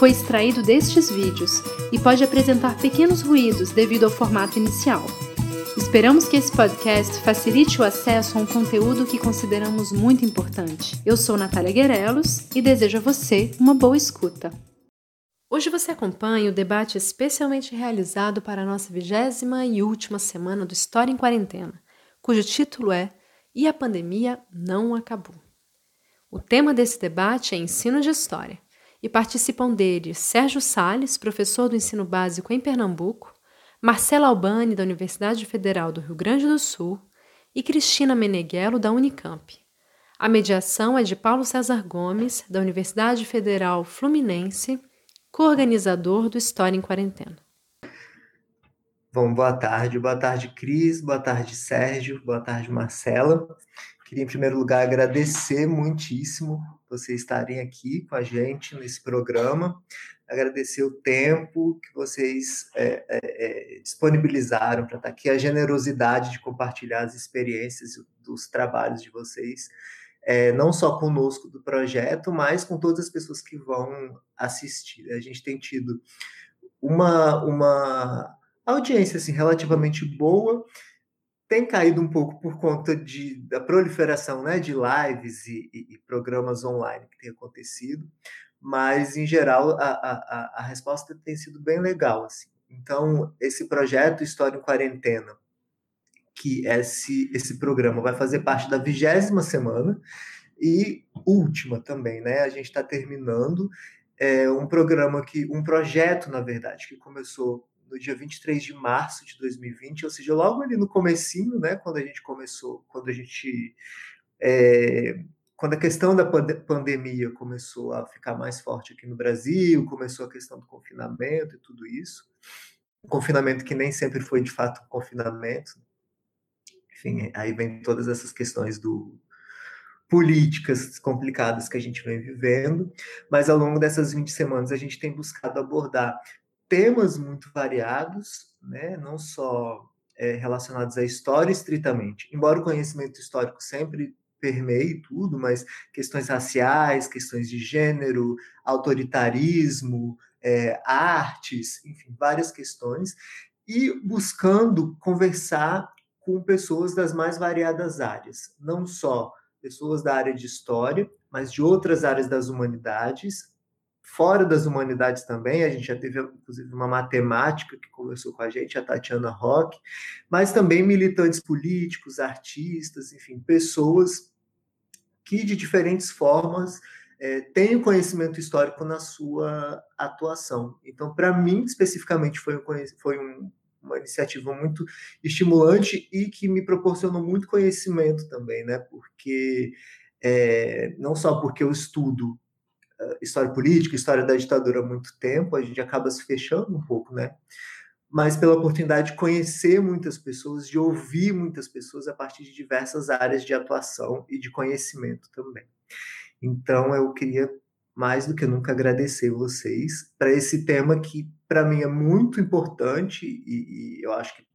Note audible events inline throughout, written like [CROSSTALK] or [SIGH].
foi extraído destes vídeos e pode apresentar pequenos ruídos devido ao formato inicial. Esperamos que esse podcast facilite o acesso a um conteúdo que consideramos muito importante. Eu sou Natália Guerelos e desejo a você uma boa escuta. Hoje você acompanha o debate especialmente realizado para a nossa vigésima e última semana do História em Quarentena, cujo título é E a pandemia não acabou. O tema desse debate é ensino de história e participam dele Sérgio Sales, professor do ensino básico em Pernambuco, Marcela Albani, da Universidade Federal do Rio Grande do Sul, e Cristina Meneghello, da Unicamp. A mediação é de Paulo César Gomes, da Universidade Federal Fluminense, coorganizador do História em Quarentena. Bom, boa tarde. Boa tarde, Cris. Boa tarde, Sérgio. Boa tarde, Marcela. Queria, em primeiro lugar, agradecer muitíssimo vocês estarem aqui com a gente nesse programa, agradecer o tempo que vocês é, é, é disponibilizaram para estar aqui, a generosidade de compartilhar as experiências dos trabalhos de vocês, é, não só conosco do projeto, mas com todas as pessoas que vão assistir. A gente tem tido uma, uma audiência assim, relativamente boa tem caído um pouco por conta de, da proliferação né, de lives e, e, e programas online que tem acontecido, mas, em geral, a, a, a resposta tem sido bem legal. Assim. Então, esse projeto História em Quarentena, que esse, esse programa vai fazer parte da vigésima semana e última também, né? A gente está terminando é, um programa que, um projeto, na verdade, que começou no dia 23 de março de 2020, ou seja, logo ali no comecinho, né, quando a gente começou, quando a gente é, quando a questão da pandemia começou a ficar mais forte aqui no Brasil, começou a questão do confinamento e tudo isso, confinamento que nem sempre foi de fato um confinamento, enfim, aí vem todas essas questões do políticas complicadas que a gente vem vivendo, mas ao longo dessas 20 semanas a gente tem buscado abordar temas muito variados, né? não só é, relacionados à história estritamente, embora o conhecimento histórico sempre permeie tudo, mas questões raciais, questões de gênero, autoritarismo, é, artes, enfim, várias questões, e buscando conversar com pessoas das mais variadas áreas, não só pessoas da área de história, mas de outras áreas das humanidades, fora das humanidades também, a gente já teve, inclusive, uma matemática que conversou com a gente, a Tatiana Roque, mas também militantes políticos, artistas, enfim, pessoas que, de diferentes formas, é, têm o conhecimento histórico na sua atuação. Então, para mim, especificamente, foi, um, foi um, uma iniciativa muito estimulante e que me proporcionou muito conhecimento também, né? Porque é, não só porque eu estudo história política, história da ditadura há muito tempo, a gente acaba se fechando um pouco, né? Mas pela oportunidade de conhecer muitas pessoas, de ouvir muitas pessoas a partir de diversas áreas de atuação e de conhecimento também. Então, eu queria mais do que nunca agradecer vocês para esse tema que para mim é muito importante e, e eu acho que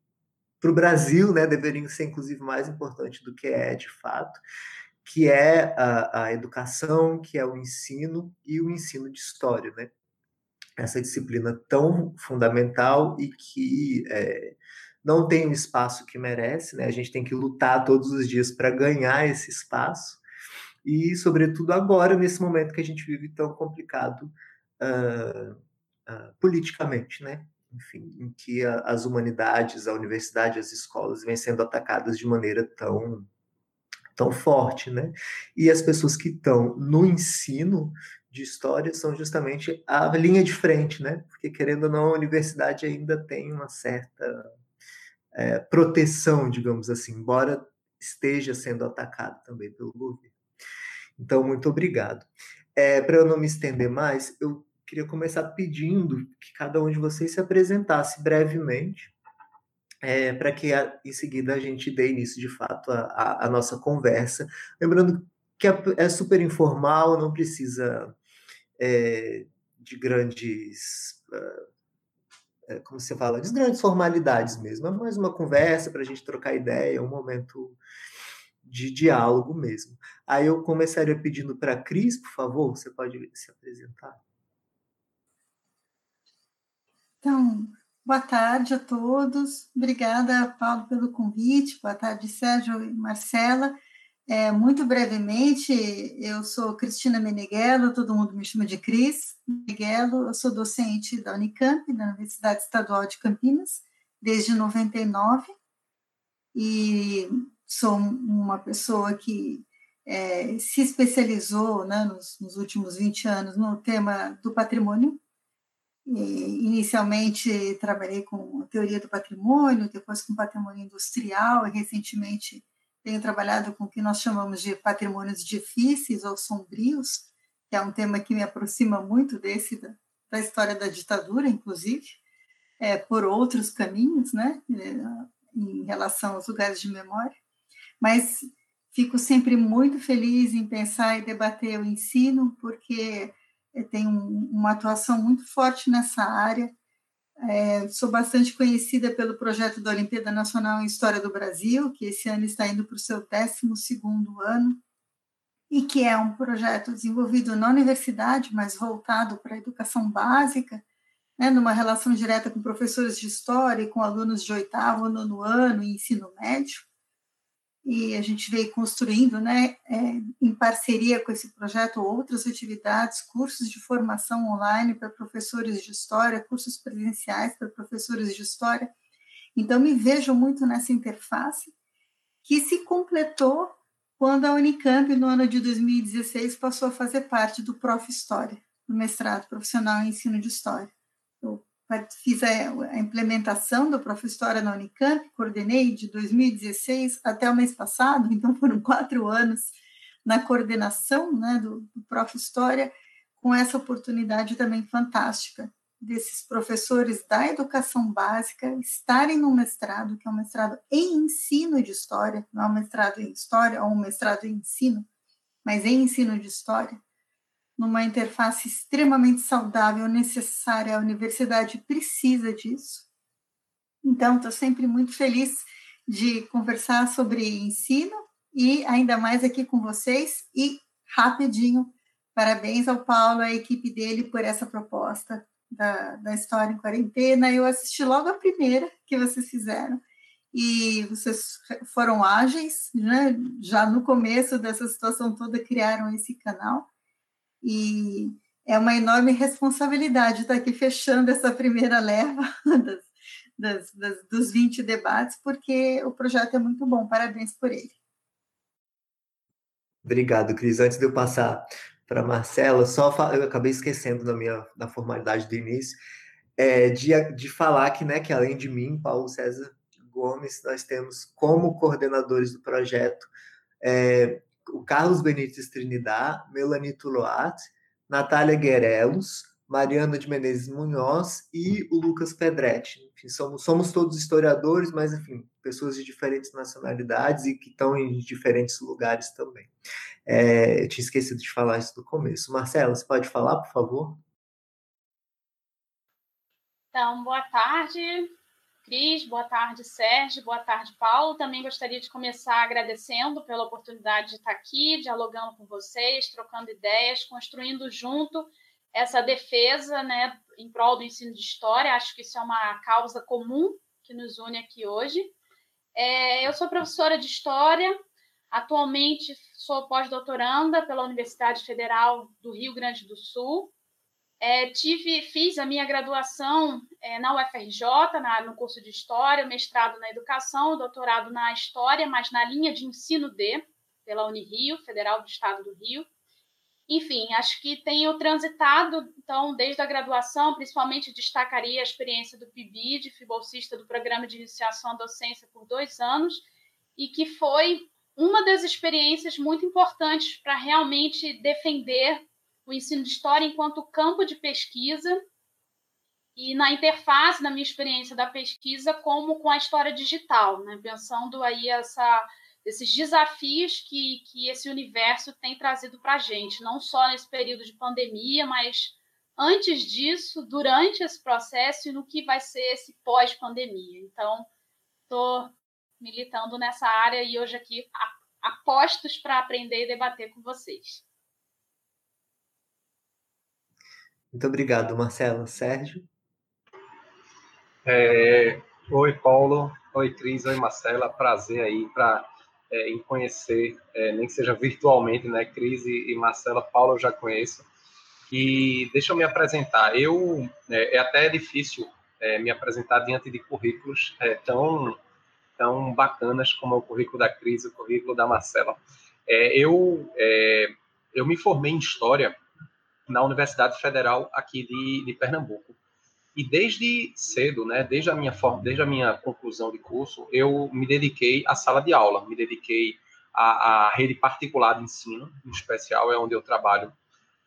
para o Brasil, né, deveria ser inclusive mais importante do que é de fato, que é a, a educação, que é o ensino e o ensino de história, né? Essa disciplina tão fundamental e que é, não tem o espaço que merece, né? A gente tem que lutar todos os dias para ganhar esse espaço e, sobretudo, agora, nesse momento que a gente vive tão complicado uh, uh, politicamente, né? Enfim, em que a, as humanidades, a universidade, as escolas vêm sendo atacadas de maneira tão tão forte, né? E as pessoas que estão no ensino de história são justamente a linha de frente, né? Porque querendo ou não, a universidade ainda tem uma certa é, proteção, digamos assim, embora esteja sendo atacado também pelo governo. Então, muito obrigado. É, Para eu não me estender mais, eu queria começar pedindo que cada um de vocês se apresentasse brevemente, é, para que a, em seguida a gente dê início de fato à nossa conversa. Lembrando que é, é super informal, não precisa é, de grandes. Uh, como você fala, de grandes formalidades mesmo. É mais uma conversa para a gente trocar ideia, um momento de diálogo mesmo. Aí eu começaria pedindo para a Cris, por favor, você pode se apresentar. Então, boa tarde a todos. Obrigada, Paulo, pelo convite. Boa tarde, Sérgio e Marcela. É, muito brevemente, eu sou Cristina Meneghello, todo mundo me chama de Cris Meneghello, eu sou docente da Unicamp, da Universidade Estadual de Campinas, desde 99, e sou uma pessoa que é, se especializou né, nos, nos, últimos 20 anos no tema do patrimônio. Inicialmente trabalhei com a teoria do patrimônio, depois com patrimônio industrial, e recentemente tenho trabalhado com o que nós chamamos de patrimônios difíceis ou sombrios, que é um tema que me aproxima muito desse da, da história da ditadura, inclusive, é, por outros caminhos, né, é, em relação aos lugares de memória. Mas fico sempre muito feliz em pensar e debater o ensino, porque tenho uma atuação muito forte nessa área. É, sou bastante conhecida pelo projeto da Olimpíada Nacional em História do Brasil, que esse ano está indo para o seu 12 ano, e que é um projeto desenvolvido na universidade, mas voltado para a educação básica, né, numa relação direta com professores de história e com alunos de oitavo, nono ano e ensino médio e a gente veio construindo, né, é, em parceria com esse projeto, outras atividades, cursos de formação online para professores de história, cursos presenciais para professores de história. Então, me vejo muito nessa interface, que se completou quando a Unicamp, no ano de 2016, passou a fazer parte do Prof. História, do mestrado profissional em ensino de História. Fiz a, a, implementação do Prof. História na Unicamp, coordenei de 2016 até o mês passado, então foram quatro anos na coordenação né, do, do Prof. História, com essa oportunidade também fantástica desses professores da educação básica estarem no mestrado, que é um mestrado em ensino de história, não é um mestrado em história ou um mestrado em ensino, mas em ensino de história, numa interface extremamente saudável, necessária. A universidade precisa disso. Então, estou sempre muito feliz de conversar sobre ensino e ainda mais aqui com vocês. E rapidinho, parabéns ao Paulo, a equipe dele, por essa proposta da, da História em Quarentena. Eu assisti logo a primeira que vocês fizeram e vocês foram ágeis, né? já no começo dessa situação toda criaram esse canal e é uma enorme responsabilidade estar aqui fechando essa primeira leva [LAUGHS] das, das, das, dos 20 debates, porque o projeto é muito bom. Parabéns por ele. Obrigado, Cris. Antes de eu passar para Marcela, só eu acabei esquecendo na minha na formalidade do início é, de, de falar que, né, que além de mim, Paulo César Gomes, nós temos como coordenadores do projeto é, o Carlos Benítez Trinidad, Melanie Tuloat, Natália Guerelos, Mariana de Menezes Munhoz e o Lucas Pedretti. Enfim, somos, somos todos historiadores, mas, enfim, pessoas de diferentes nacionalidades e que estão em diferentes lugares também. É, eu tinha esquecido de falar isso no começo. Marcela, você pode falar, por favor? Então, boa tarde. Cris, boa tarde, Sérgio, boa tarde, Paulo. Também gostaria de começar agradecendo pela oportunidade de estar aqui, dialogando com vocês, trocando ideias, construindo junto essa defesa né, em prol do ensino de história. Acho que isso é uma causa comum que nos une aqui hoje. É, eu sou professora de História, atualmente sou pós-doutoranda pela Universidade Federal do Rio Grande do Sul é, tive, fiz a minha graduação é, na UFRJ, na, no curso de História, mestrado na Educação, doutorado na História, mas na linha de ensino D, pela Unirio, Federal do Estado do Rio. Enfim, acho que tenho transitado, então, desde a graduação, principalmente destacaria a experiência do PIBID, bolsista do Programa de Iniciação à Docência por dois anos, e que foi uma das experiências muito importantes para realmente defender o ensino de história enquanto campo de pesquisa e na interface, na minha experiência da pesquisa, como com a história digital, né? pensando aí essa, esses desafios que, que esse universo tem trazido para a gente, não só nesse período de pandemia, mas antes disso, durante esse processo e no que vai ser esse pós-pandemia. Então, estou militando nessa área e hoje aqui apostos para aprender e debater com vocês. Muito obrigado, Marcelo. Sérgio? É, oi, Paulo. Oi, Cris. Oi, Marcela. Prazer aí para é, em conhecer, é, nem que seja virtualmente, né? Cris e, e Marcela. Paulo eu já conheço. E deixa eu me apresentar. Eu é, é até difícil é, me apresentar diante de currículos é, tão tão bacanas como é o currículo da Cris, o currículo da Marcela. É, eu é, eu me formei em história na Universidade Federal aqui de, de Pernambuco. E desde cedo, né, desde a minha forma, desde a minha conclusão de curso, eu me dediquei à sala de aula, me dediquei à, à rede particular de ensino, em especial é onde eu trabalho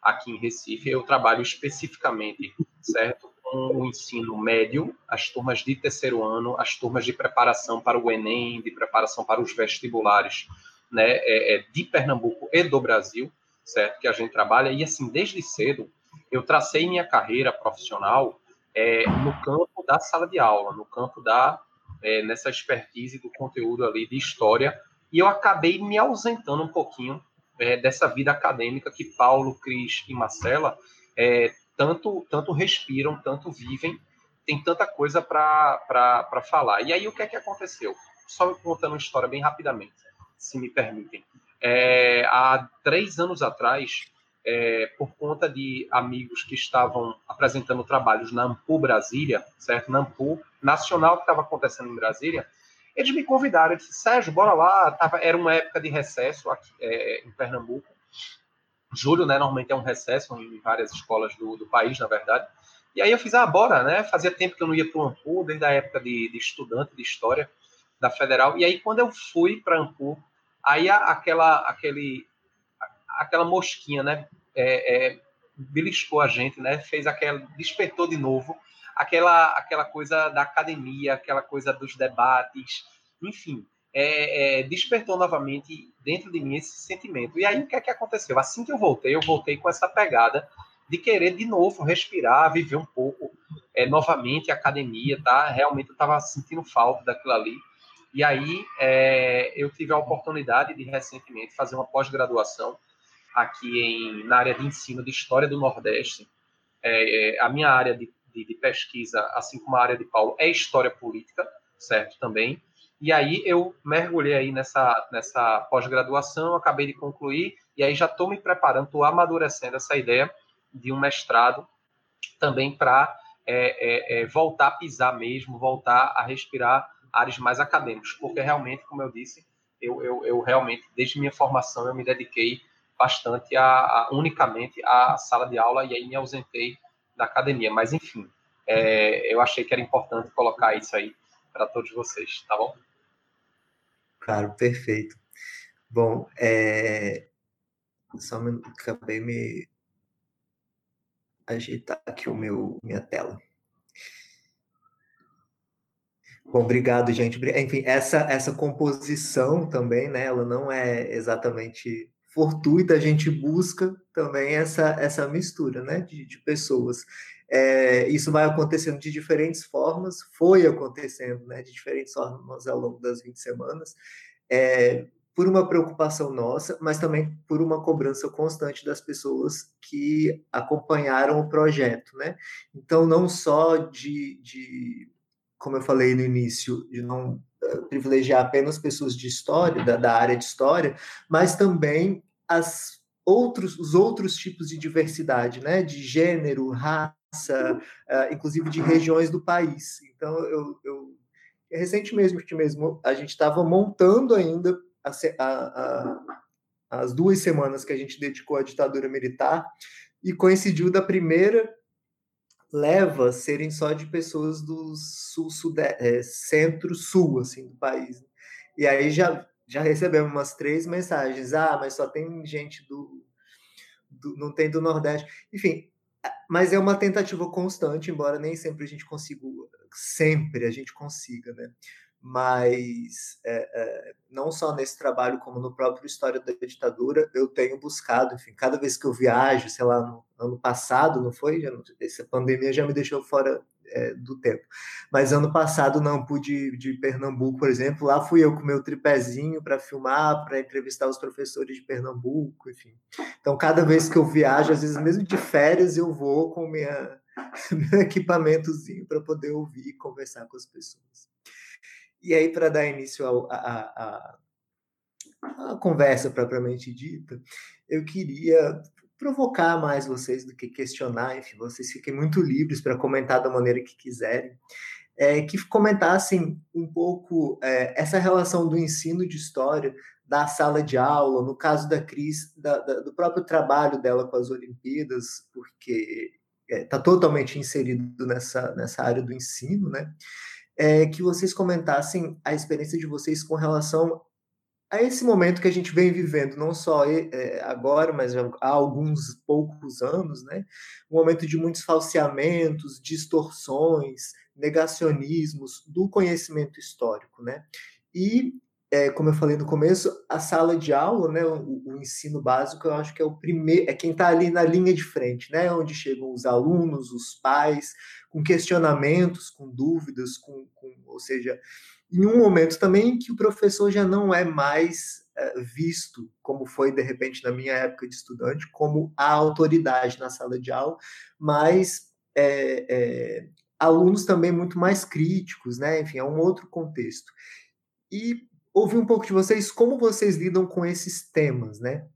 aqui em Recife, eu trabalho especificamente, certo, com o ensino médio, as turmas de terceiro ano, as turmas de preparação para o Enem, de preparação para os vestibulares, né, é, é, de Pernambuco e do Brasil, certo, que a gente trabalha, e assim, desde cedo, eu tracei minha carreira profissional é, no campo da sala de aula, no campo da, é, nessa expertise do conteúdo ali de história, e eu acabei me ausentando um pouquinho é, dessa vida acadêmica que Paulo, Cris e Marcela é, tanto, tanto respiram, tanto vivem, tem tanta coisa para falar. E aí, o que é que aconteceu? Só contando uma história bem rapidamente, se me permitem. É, há três anos atrás, é, por conta de amigos que estavam apresentando trabalhos na Ampu Brasília, certo? Na Ampu Nacional que estava acontecendo em Brasília, eles me convidaram, eu disse, Sérgio, bora lá. Tava, era uma época de recesso aqui é, em Pernambuco. Julho, né, normalmente é um recesso em várias escolas do, do país, na verdade. E aí eu fiz, ah, bora, né? Fazia tempo que eu não ia para o Ampu, desde a época de, de, estudante de história da Federal. E aí, quando eu fui para Ampu, aí aquela, aquele, aquela mosquinha, né? É, é, beliscou a gente, né? Fez aquela, despertou de novo aquela, aquela coisa da academia, aquela coisa dos debates, enfim, é, é, despertou novamente dentro de mim esse sentimento. E aí o que é que aconteceu? Assim que eu voltei, eu voltei com essa pegada de querer de novo respirar, viver um pouco é, novamente a academia, tá? Realmente eu estava sentindo falta daquilo ali. E aí é, eu tive a oportunidade de recentemente fazer uma pós-graduação aqui em, na área de ensino de História do Nordeste. É, é, a minha área de de, de, pesquisa, assim como a área de Paulo, é história política, certo? Também. E aí eu mergulhei aí nessa, nessa pós-graduação, acabei de concluir, e aí já estou me preparando, estou amadurecendo essa ideia de um mestrado também para é, é, é, voltar a pisar mesmo, voltar a respirar áreas mais acadêmicas, porque realmente, como eu disse, eu, eu, eu realmente, desde minha formação, eu me dediquei bastante a, a, unicamente à sala de aula e aí me ausentei da academia. Mas, enfim, é, eu achei que era importante colocar isso aí para todos vocês, tá bom? Claro, perfeito. Bom, é... só um acabei me ajeitar aqui o meu minha tela. Bom, obrigado, gente. Enfim, essa essa composição também, né? Ela não é exatamente fortuita, a gente busca também essa, essa mistura né, de, de pessoas. É, isso vai acontecendo de diferentes formas, foi acontecendo né, de diferentes formas ao longo das 20 semanas, é, por uma preocupação nossa, mas também por uma cobrança constante das pessoas que acompanharam o projeto. Né? Então, não só de, de como eu falei no início, de não privilegiar apenas pessoas de história, da, da área de história, mas também as outros, os outros tipos de diversidade, né, de gênero, raça, uh, inclusive de regiões do país. Então, eu, eu recentemente mesmo, a gente estava montando ainda a, a, a, as duas semanas que a gente dedicou à ditadura militar e coincidiu da primeira leva serem só de pessoas do sul, é, centro-sul, assim, do país. E aí já, já recebemos umas três mensagens. Ah, mas só tem gente do, do, não tem do Nordeste. Enfim, mas é uma tentativa constante, embora nem sempre a gente consiga, sempre a gente consiga, né? Mas é, é, não só nesse trabalho, como no próprio História da Ditadura, eu tenho buscado, enfim, cada vez que eu viajo, sei lá, no ano passado, não foi? Já, essa pandemia já me deixou fora é, do tempo. Mas ano passado não pude de Pernambuco, por exemplo, lá fui eu com meu tripézinho para filmar, para entrevistar os professores de Pernambuco, enfim. Então, cada vez que eu viajo, às vezes mesmo de férias, eu vou com minha, [LAUGHS] meu equipamentozinho para poder ouvir e conversar com as pessoas. E aí, para dar início a, a, a, a conversa propriamente dita, eu queria provocar mais vocês do que questionar, enfim, vocês fiquem muito livres para comentar da maneira que quiserem, é, que comentassem um pouco é, essa relação do ensino de história da sala de aula, no caso da Cris, da, da, do próprio trabalho dela com as Olimpíadas, porque está é, tá totalmente inserido nessa, nessa área do ensino, né? É, que vocês comentassem a experiência de vocês com relação a esse momento que a gente vem vivendo, não só é, agora, mas há alguns poucos anos, né? Um momento de muitos falseamentos, distorções, negacionismos do conhecimento histórico, né? E, é, como eu falei no começo, a sala de aula, né, o, o ensino básico, eu acho que é o primeiro, é quem está ali na linha de frente, né? Onde chegam os alunos, os pais, com questionamentos, com dúvidas, com, com ou seja, em um momento também que o professor já não é mais é, visto, como foi de repente na minha época de estudante, como a autoridade na sala de aula, mas é, é, alunos também muito mais críticos, né? Enfim, é um outro contexto. E ouvir um pouco de vocês como vocês lidam com esses temas, né?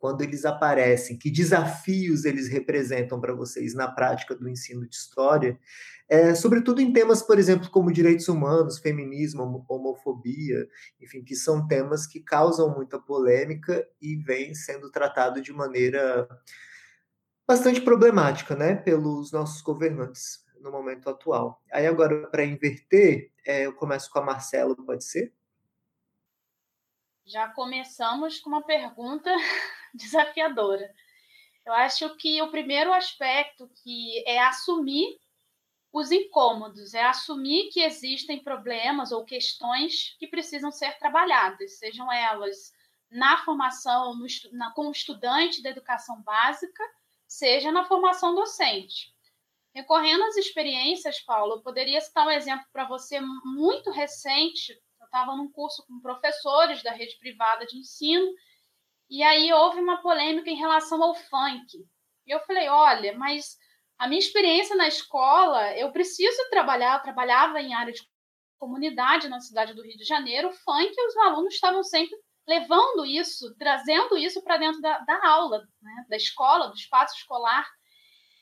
quando eles aparecem, que desafios eles representam para vocês na prática do ensino de história, é, sobretudo em temas, por exemplo, como direitos humanos, feminismo, homofobia, enfim, que são temas que causam muita polêmica e vêm sendo tratados de maneira bastante problemática, né, pelos nossos governantes no momento atual. Aí agora, para inverter, é, eu começo com a Marcela, pode ser? Já começamos com uma pergunta [LAUGHS] desafiadora. Eu acho que o primeiro aspecto que é assumir os incômodos, é assumir que existem problemas ou questões que precisam ser trabalhadas, sejam elas na formação no, na, como estudante da educação básica, seja na formação docente. Recorrendo às experiências, Paulo, eu poderia citar um exemplo para você muito recente. Estava num curso com professores da rede privada de ensino e aí houve uma polêmica em relação ao funk. E eu falei: olha, mas a minha experiência na escola, eu preciso trabalhar, eu trabalhava em área de comunidade na cidade do Rio de Janeiro, o funk, os alunos estavam sempre levando isso, trazendo isso para dentro da, da aula, né? da escola, do espaço escolar.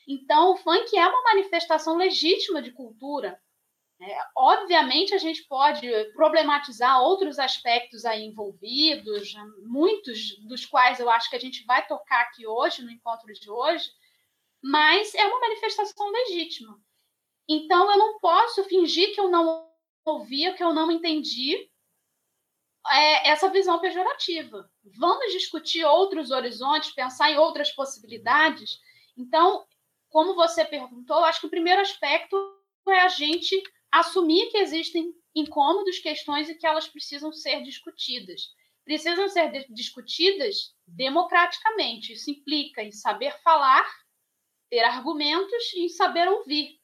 Então, o funk é uma manifestação legítima de cultura. É, obviamente, a gente pode problematizar outros aspectos aí envolvidos, muitos dos quais eu acho que a gente vai tocar aqui hoje, no encontro de hoje, mas é uma manifestação legítima. Então, eu não posso fingir que eu não ouvi, que eu não entendi é, essa visão pejorativa. Vamos discutir outros horizontes, pensar em outras possibilidades. Então, como você perguntou, acho que o primeiro aspecto é a gente assumir que existem incômodos, questões e que elas precisam ser discutidas. Precisam ser discutidas democraticamente. Isso implica em saber falar, ter argumentos e em saber ouvir,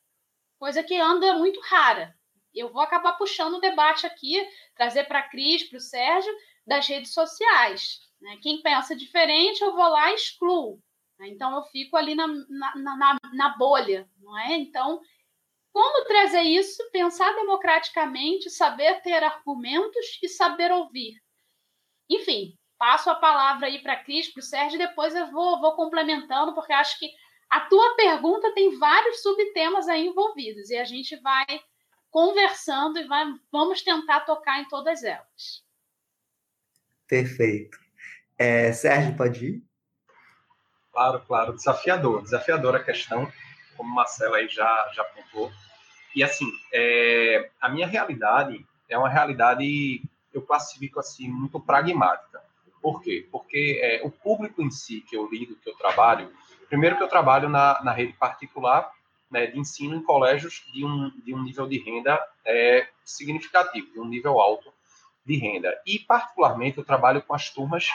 coisa que anda muito rara. Eu vou acabar puxando o debate aqui, trazer para a Cris, para o Sérgio, das redes sociais. Né? Quem pensa diferente, eu vou lá e excluo. Né? Então, eu fico ali na, na, na, na bolha, não é? Então, como trazer isso, pensar democraticamente, saber ter argumentos e saber ouvir? Enfim, passo a palavra aí para a Cris, para o Sérgio, e depois eu vou, vou complementando, porque acho que a tua pergunta tem vários subtemas aí envolvidos, e a gente vai conversando e vai, vamos tentar tocar em todas elas. Perfeito. É, Sérgio, pode ir? Claro, claro. Desafiador, desafiadora a questão, como Marcela aí já, já apontou. E assim, é, a minha realidade é uma realidade, eu classifico assim, muito pragmática. Por quê? Porque é, o público em si que eu lido, que eu trabalho, primeiro que eu trabalho na, na rede particular né, de ensino em colégios de um, de um nível de renda é, significativo, de um nível alto de renda. E, particularmente, eu trabalho com as turmas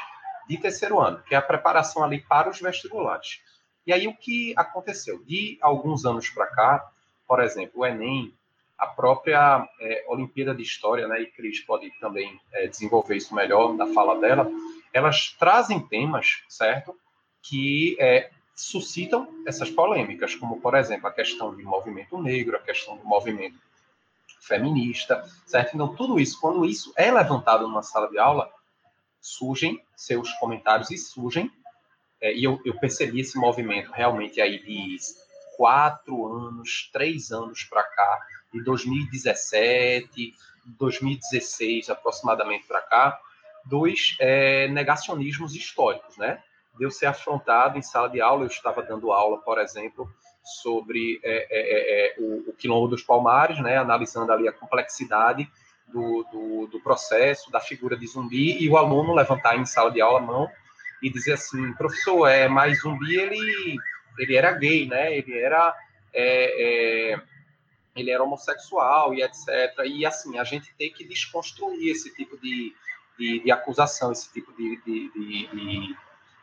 de terceiro ano, que é a preparação ali para os vestibulares. E aí, o que aconteceu? De alguns anos para cá, por exemplo, o Enem, a própria é, Olimpíada de História, né, e Cris pode também é, desenvolver isso melhor na fala dela, elas trazem temas, certo, que é, suscitam essas polêmicas, como, por exemplo, a questão do movimento negro, a questão do movimento feminista, certo? Então, tudo isso, quando isso é levantado numa sala de aula, surgem seus comentários e surgem, é, e eu, eu, percebi esse movimento realmente aí de quatro anos, três anos para cá, de 2017, 2016 aproximadamente para cá, dois é, negacionismos históricos, né? De eu ser afrontado em sala de aula, eu estava dando aula, por exemplo, sobre é, é, é, é o, o quilombo dos palmares, né? Analisando ali a complexidade do, do, do, processo, da figura de zumbi, e o aluno levantar em sala de aula a mão e dizer assim, professor, é, mas zumbi, ele, ele era gay, né? Ele era... É, é, ele era homossexual e etc. E assim, a gente tem que desconstruir esse tipo de, de, de acusação, esse tipo de, de,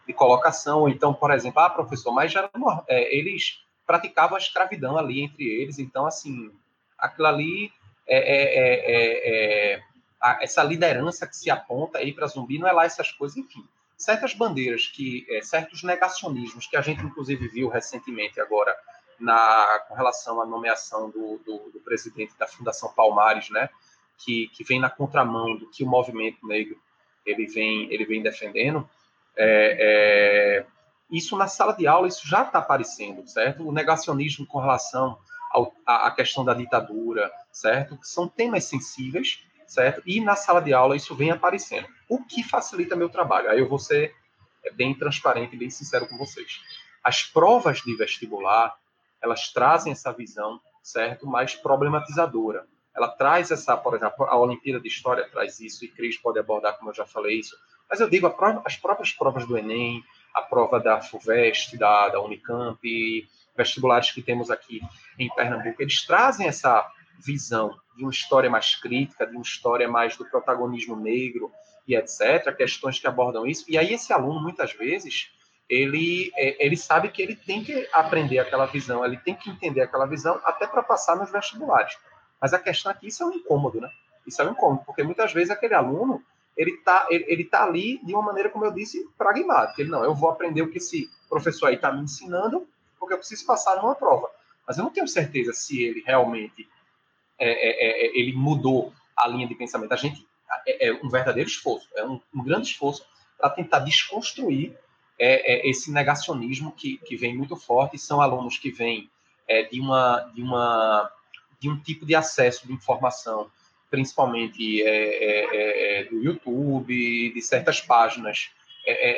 de, colocação. Então, por exemplo, ah, professor, mas já, é, eles praticavam a escravidão ali entre eles, então, assim, aquilo ali é, é, é, é a, essa liderança que se aponta aí para zumbi não é lá essas coisas, enfim. Certas bandeiras que, é, certos negacionismos que a gente, inclusive, viu recentemente agora na, com relação à nomeação do, do, do, presidente da Fundação Palmares, né, que, que vem na contramão do que o movimento negro ele vem, ele vem defendendo, é, é, isso na sala de aula isso já está aparecendo, certo? O negacionismo com relação à questão da ditadura, certo? São temas sensíveis, certo? E na sala de aula isso vem aparecendo, o que facilita meu trabalho. Aí eu vou ser bem transparente, bem sincero com vocês. As provas de vestibular, elas trazem essa visão, certo, mais problematizadora. Ela traz essa, por exemplo, a Olimpíada de História traz isso, e Cris pode abordar, como eu já falei isso, mas eu digo, prova, as próprias provas do Enem, a prova da FUVEST, da, da Unicamp, vestibulares que temos aqui em Pernambuco, eles trazem essa visão de uma história mais crítica, de uma história mais do protagonismo negro e etc., questões que abordam isso. E aí esse aluno, muitas vezes, ele, é, ele sabe que ele tem que aprender aquela visão, ele tem que entender aquela visão até para passar nos vestibulares. Mas a questão aqui, isso é um incômodo, né? Isso é um incômodo, porque muitas vezes aquele aluno, ele está ele, ele tá ali de uma maneira, como eu disse, pragmática. Ele, não, eu vou aprender o que esse professor aí está me ensinando, porque eu preciso passar numa prova. Mas eu não tenho certeza se ele realmente é, é, é, ele mudou a linha de pensamento. A gente é, é um verdadeiro esforço, é um, um grande esforço para tentar desconstruir é, é, esse negacionismo que, que vem muito forte, são alunos que vêm é, de, uma, de, uma, de um tipo de acesso de informação, principalmente é, é, é, do YouTube, de certas páginas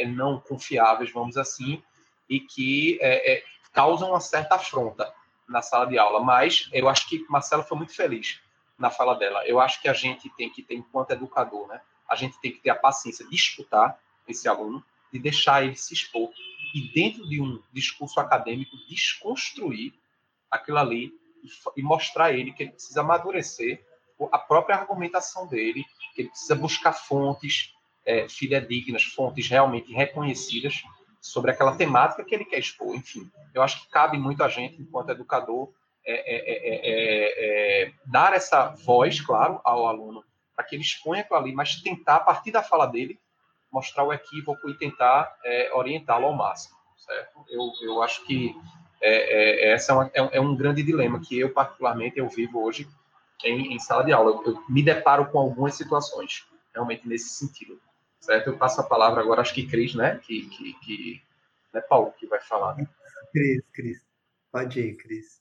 não confiáveis, vamos assim, e que causam uma certa afronta na sala de aula. Mas eu acho que Marcela foi muito feliz na fala dela. Eu acho que a gente tem que ter, enquanto educador, né, a gente tem que ter a paciência de escutar esse aluno, de deixar ele se expor e, dentro de um discurso acadêmico, desconstruir aquilo ali e, mostrar a ele que ele precisa amadurecer a própria argumentação dele, que ele precisa buscar fontes é, fidedignas, fontes realmente reconhecidas sobre aquela temática que ele quer expor. Enfim, eu acho que cabe muito a gente, enquanto educador, é, é, é, dar essa voz, claro, ao aluno, para que ele exponha aquilo ali, mas tentar, a partir da fala dele, mostrar o equívoco e tentar é, orientá-lo ao máximo, certo? Eu, eu acho que é, é, essa é, uma, é, é, um grande dilema que eu, particularmente, eu vivo hoje em, em sala de aula. Eu, eu, me deparo com algumas situações, realmente nesse sentido, certo? Eu passo a palavra agora, acho que Cris, né? Que, que, que é Paulo que vai falar. Né? Cris, Cris. Pode ir, Cris.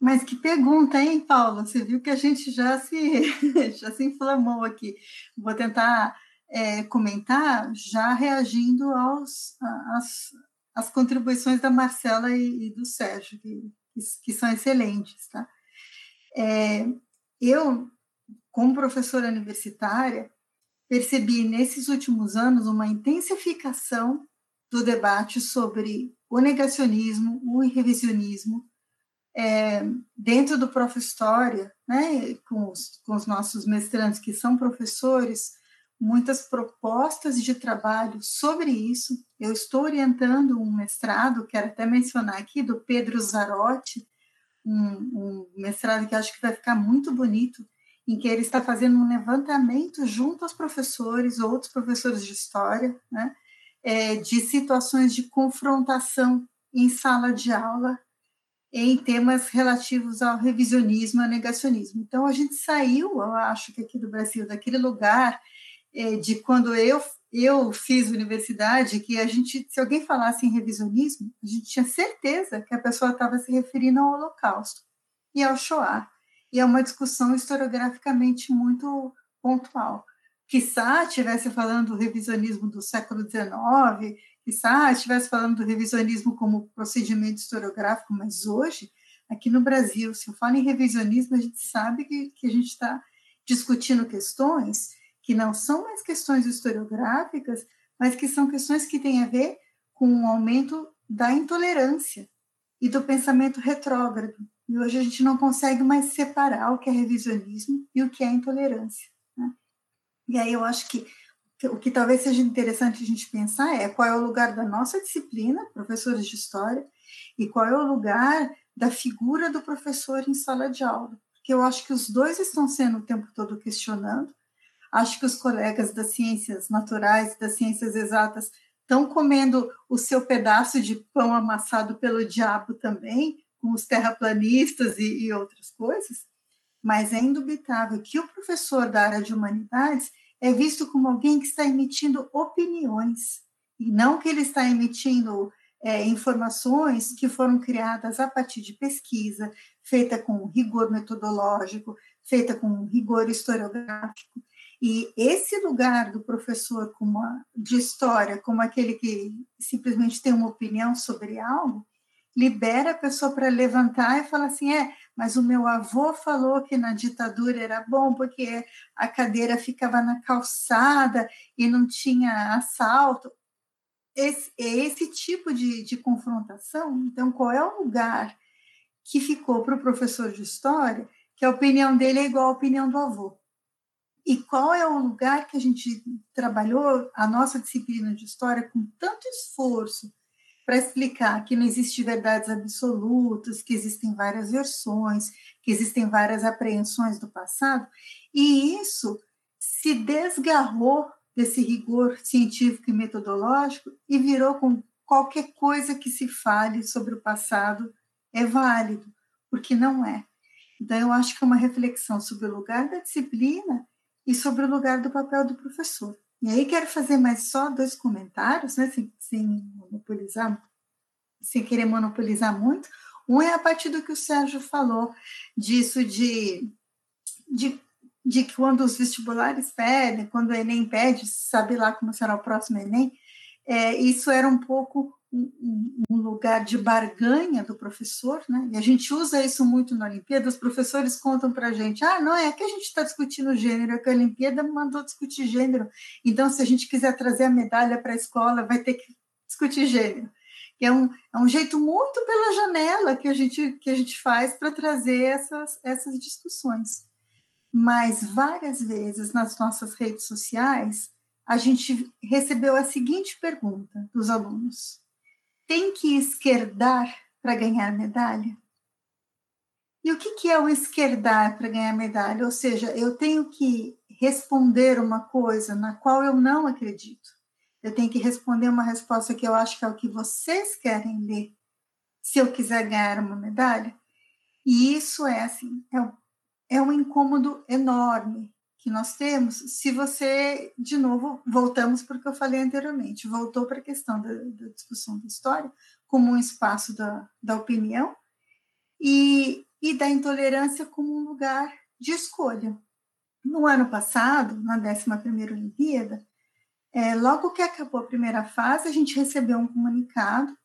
Mas que pergunta, hein, Paulo? Você viu que a gente já se, [LAUGHS] já se inflamou aqui. Vou tentar é, comentar já reagindo aos, às, às contribuições da Marcela e, e do Sérgio, que, que, são excelentes. Tá? É, eu, como professora universitária, percebi nesses últimos anos uma intensificação do debate sobre o negacionismo, o revisionismo, é, dentro do Prof. História, né, com os, com os nossos mestrantes que são professores, muitas propostas de trabalho sobre isso. Eu estou orientando um mestrado, quero até mencionar aqui, do Pedro Zarotti, um, um mestrado que acho que vai ficar muito bonito, em que ele está fazendo um levantamento junto aos professores, outros professores de história, né, é, de situações de confrontação em sala de aula em temas relativos ao revisionismo e negacionismo. Então, a gente saiu, eu acho que aqui do Brasil, daquele lugar é, de quando eu, eu fiz universidade, que a gente, se alguém falasse em revisionismo, a gente tinha certeza que a pessoa estava se referindo ao Holocausto e ao Shoah. E é uma discussão historiograficamente muito pontual. Quizá estivesse falando do revisionismo do século XIX, quizá estivesse falando do revisionismo como procedimento historiográfico, mas hoje, aqui no Brasil, se eu falo em revisionismo, a gente sabe que, que a gente está discutindo questões que não são mais questões historiográficas, mas que são questões que têm a ver com o aumento da intolerância e do pensamento retrógrado. E hoje a gente não consegue mais separar o que é revisionismo e o que é intolerância. Né? E aí eu acho que o que talvez seja interessante a gente pensar é qual é o lugar da nossa disciplina, professores de história, e qual é o lugar da figura do professor em sala de aula. Porque eu acho que os dois estão sendo o tempo todo questionando, Acho que os colegas das ciências naturais e das ciências exatas estão comendo o seu pedaço de pão amassado pelo diabo também, com os terraplanistas e, e outras coisas, mas é indubitável que o professor da área de humanidades é visto como alguém que está emitindo opiniões, e não que ele está emitindo é, informações que foram criadas a partir de pesquisa, feita com rigor metodológico, feita com rigor historiográfico. E esse lugar do professor como a, de história, como aquele que simplesmente tem uma opinião sobre algo, libera a pessoa para levantar e falar assim: é, mas o meu avô falou que na ditadura era bom porque a cadeira ficava na calçada e não tinha assalto. Esse, é esse tipo de, de confrontação. Então, qual é o lugar que ficou para o professor de história que a opinião dele é igual à opinião do avô? e qual é o lugar que a gente trabalhou a nossa disciplina de história com tanto esforço para explicar que não existe verdades absolutas, que existem várias versões, que existem várias apreensões do passado, e isso se desgarrou desse rigor científico e metodológico e virou com qualquer coisa que se fale sobre o passado é válido, porque não é. Então, eu acho que é uma reflexão sobre o lugar da disciplina e sobre o lugar do papel do professor. E aí quero fazer mais só dois comentários, né, sem, sem monopolizar, sem querer monopolizar muito. Um é a partir do que o Sérgio falou, disso de, de, de quando os vestibulares pedem, quando o Enem pede, sabe lá como será o próximo Enem, é, isso era um pouco um, lugar de barganha do professor, né? E a gente usa isso muito na Olimpíada. Os professores contam para a gente: ah, não é que a gente está discutindo gênero, é que a Olimpíada mandou discutir gênero. Então, se a gente quiser trazer a medalha para a escola, vai ter que discutir gênero. É um, é um jeito muito pela janela que a gente, que a gente faz para trazer essas, essas discussões. Mas várias vezes nas nossas redes sociais, a gente recebeu a seguinte pergunta dos alunos: tem que esquerdar para ganhar medalha? E o que, é o esquerdar para ganhar medalha? Ou seja, eu tenho que responder uma coisa na qual eu não acredito. Eu tenho que responder uma resposta que eu acho que é o que vocês querem ler, se eu quiser ganhar uma medalha. E isso é assim, é, é um incômodo enorme que nós temos, se você, de novo, voltamos para o que eu falei anteriormente, voltou para a questão da, da, discussão da história como um espaço da, da opinião e, e da intolerância como um lugar de escolha. No ano passado, na 11ª Olimpíada, é, logo que acabou a primeira fase, a gente recebeu um comunicado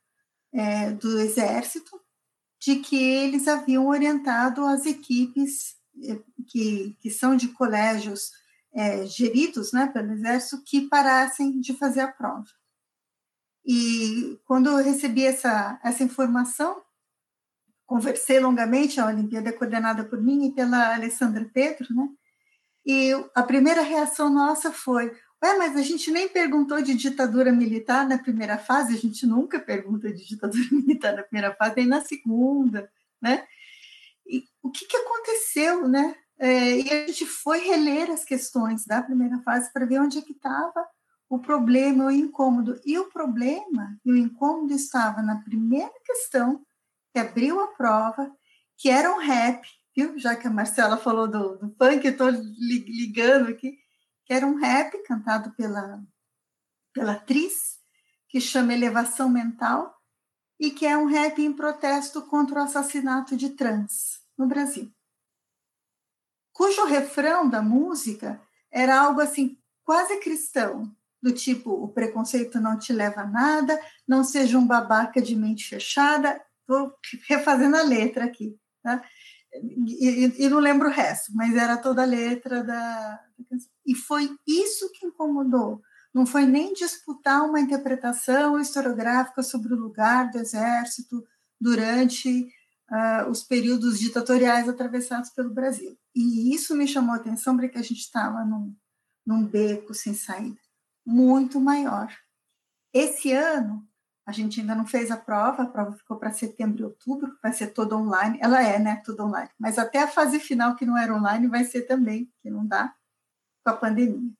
é, do Exército de que eles haviam orientado as equipes que, que são de colégios é, geridos né, pelo Exército que parassem de fazer a prova. E quando eu recebi essa, essa informação, conversei longamente, a Olimpíada é coordenada por mim e pela Alessandra Petro, né? E a primeira reação nossa foi: Ué, mas a gente nem perguntou de ditadura militar na primeira fase, a gente nunca pergunta de ditadura [LAUGHS] militar na primeira fase, nem na segunda, né? O que, que aconteceu, né? É, e a gente foi reler as questões da primeira fase para ver onde é que estava o problema, o incômodo. E o problema e o incômodo estava na primeira questão, que abriu a prova, que era um rap, viu? Já que a Marcela falou do, do punk, eu estou ligando aqui, que era um rap cantado pela, pela atriz, que chama Elevação Mental, e que é um rap em protesto contra o assassinato de trans no Brasil. Cujo refrão da música era algo assim, quase cristão, do tipo: o preconceito não te leva a nada, não seja um babaca de mente fechada. Estou [LAUGHS] refazendo a letra aqui, tá? E, e, não lembro o resto, mas era toda a letra da, da canção. E foi isso que incomodou. Não foi nem disputar uma interpretação historiográfica sobre o lugar do exército durante uh, os períodos ditatoriais atravessados pelo Brasil. E isso me chamou a atenção porque a gente estava num, num beco sem saída muito maior. Esse ano, a gente ainda não fez a prova, a prova ficou para setembro e outubro, vai ser toda online. Ela é, né? Tudo online. Mas até a fase final, que não era online, vai ser também, que não dá, com a pandemia.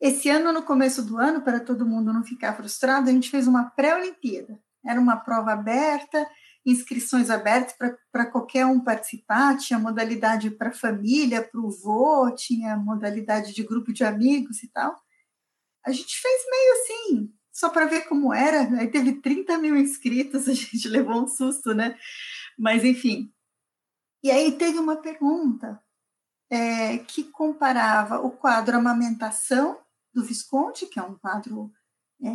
Esse ano, no começo do ano, para todo mundo não ficar frustrado, a gente fez uma pré-Olimpíada. Era uma prova aberta, inscrições abertas para qualquer um participar, tinha modalidade para família, para o vô, tinha modalidade de grupo de amigos e tal. A gente fez meio assim, só para ver como era. Aí teve 30 mil inscritos, [LAUGHS] a gente levou um susto, né? Mas, enfim. E aí teve uma pergunta é, que comparava o quadro Amamentação, do Visconde, que é um quadro, é,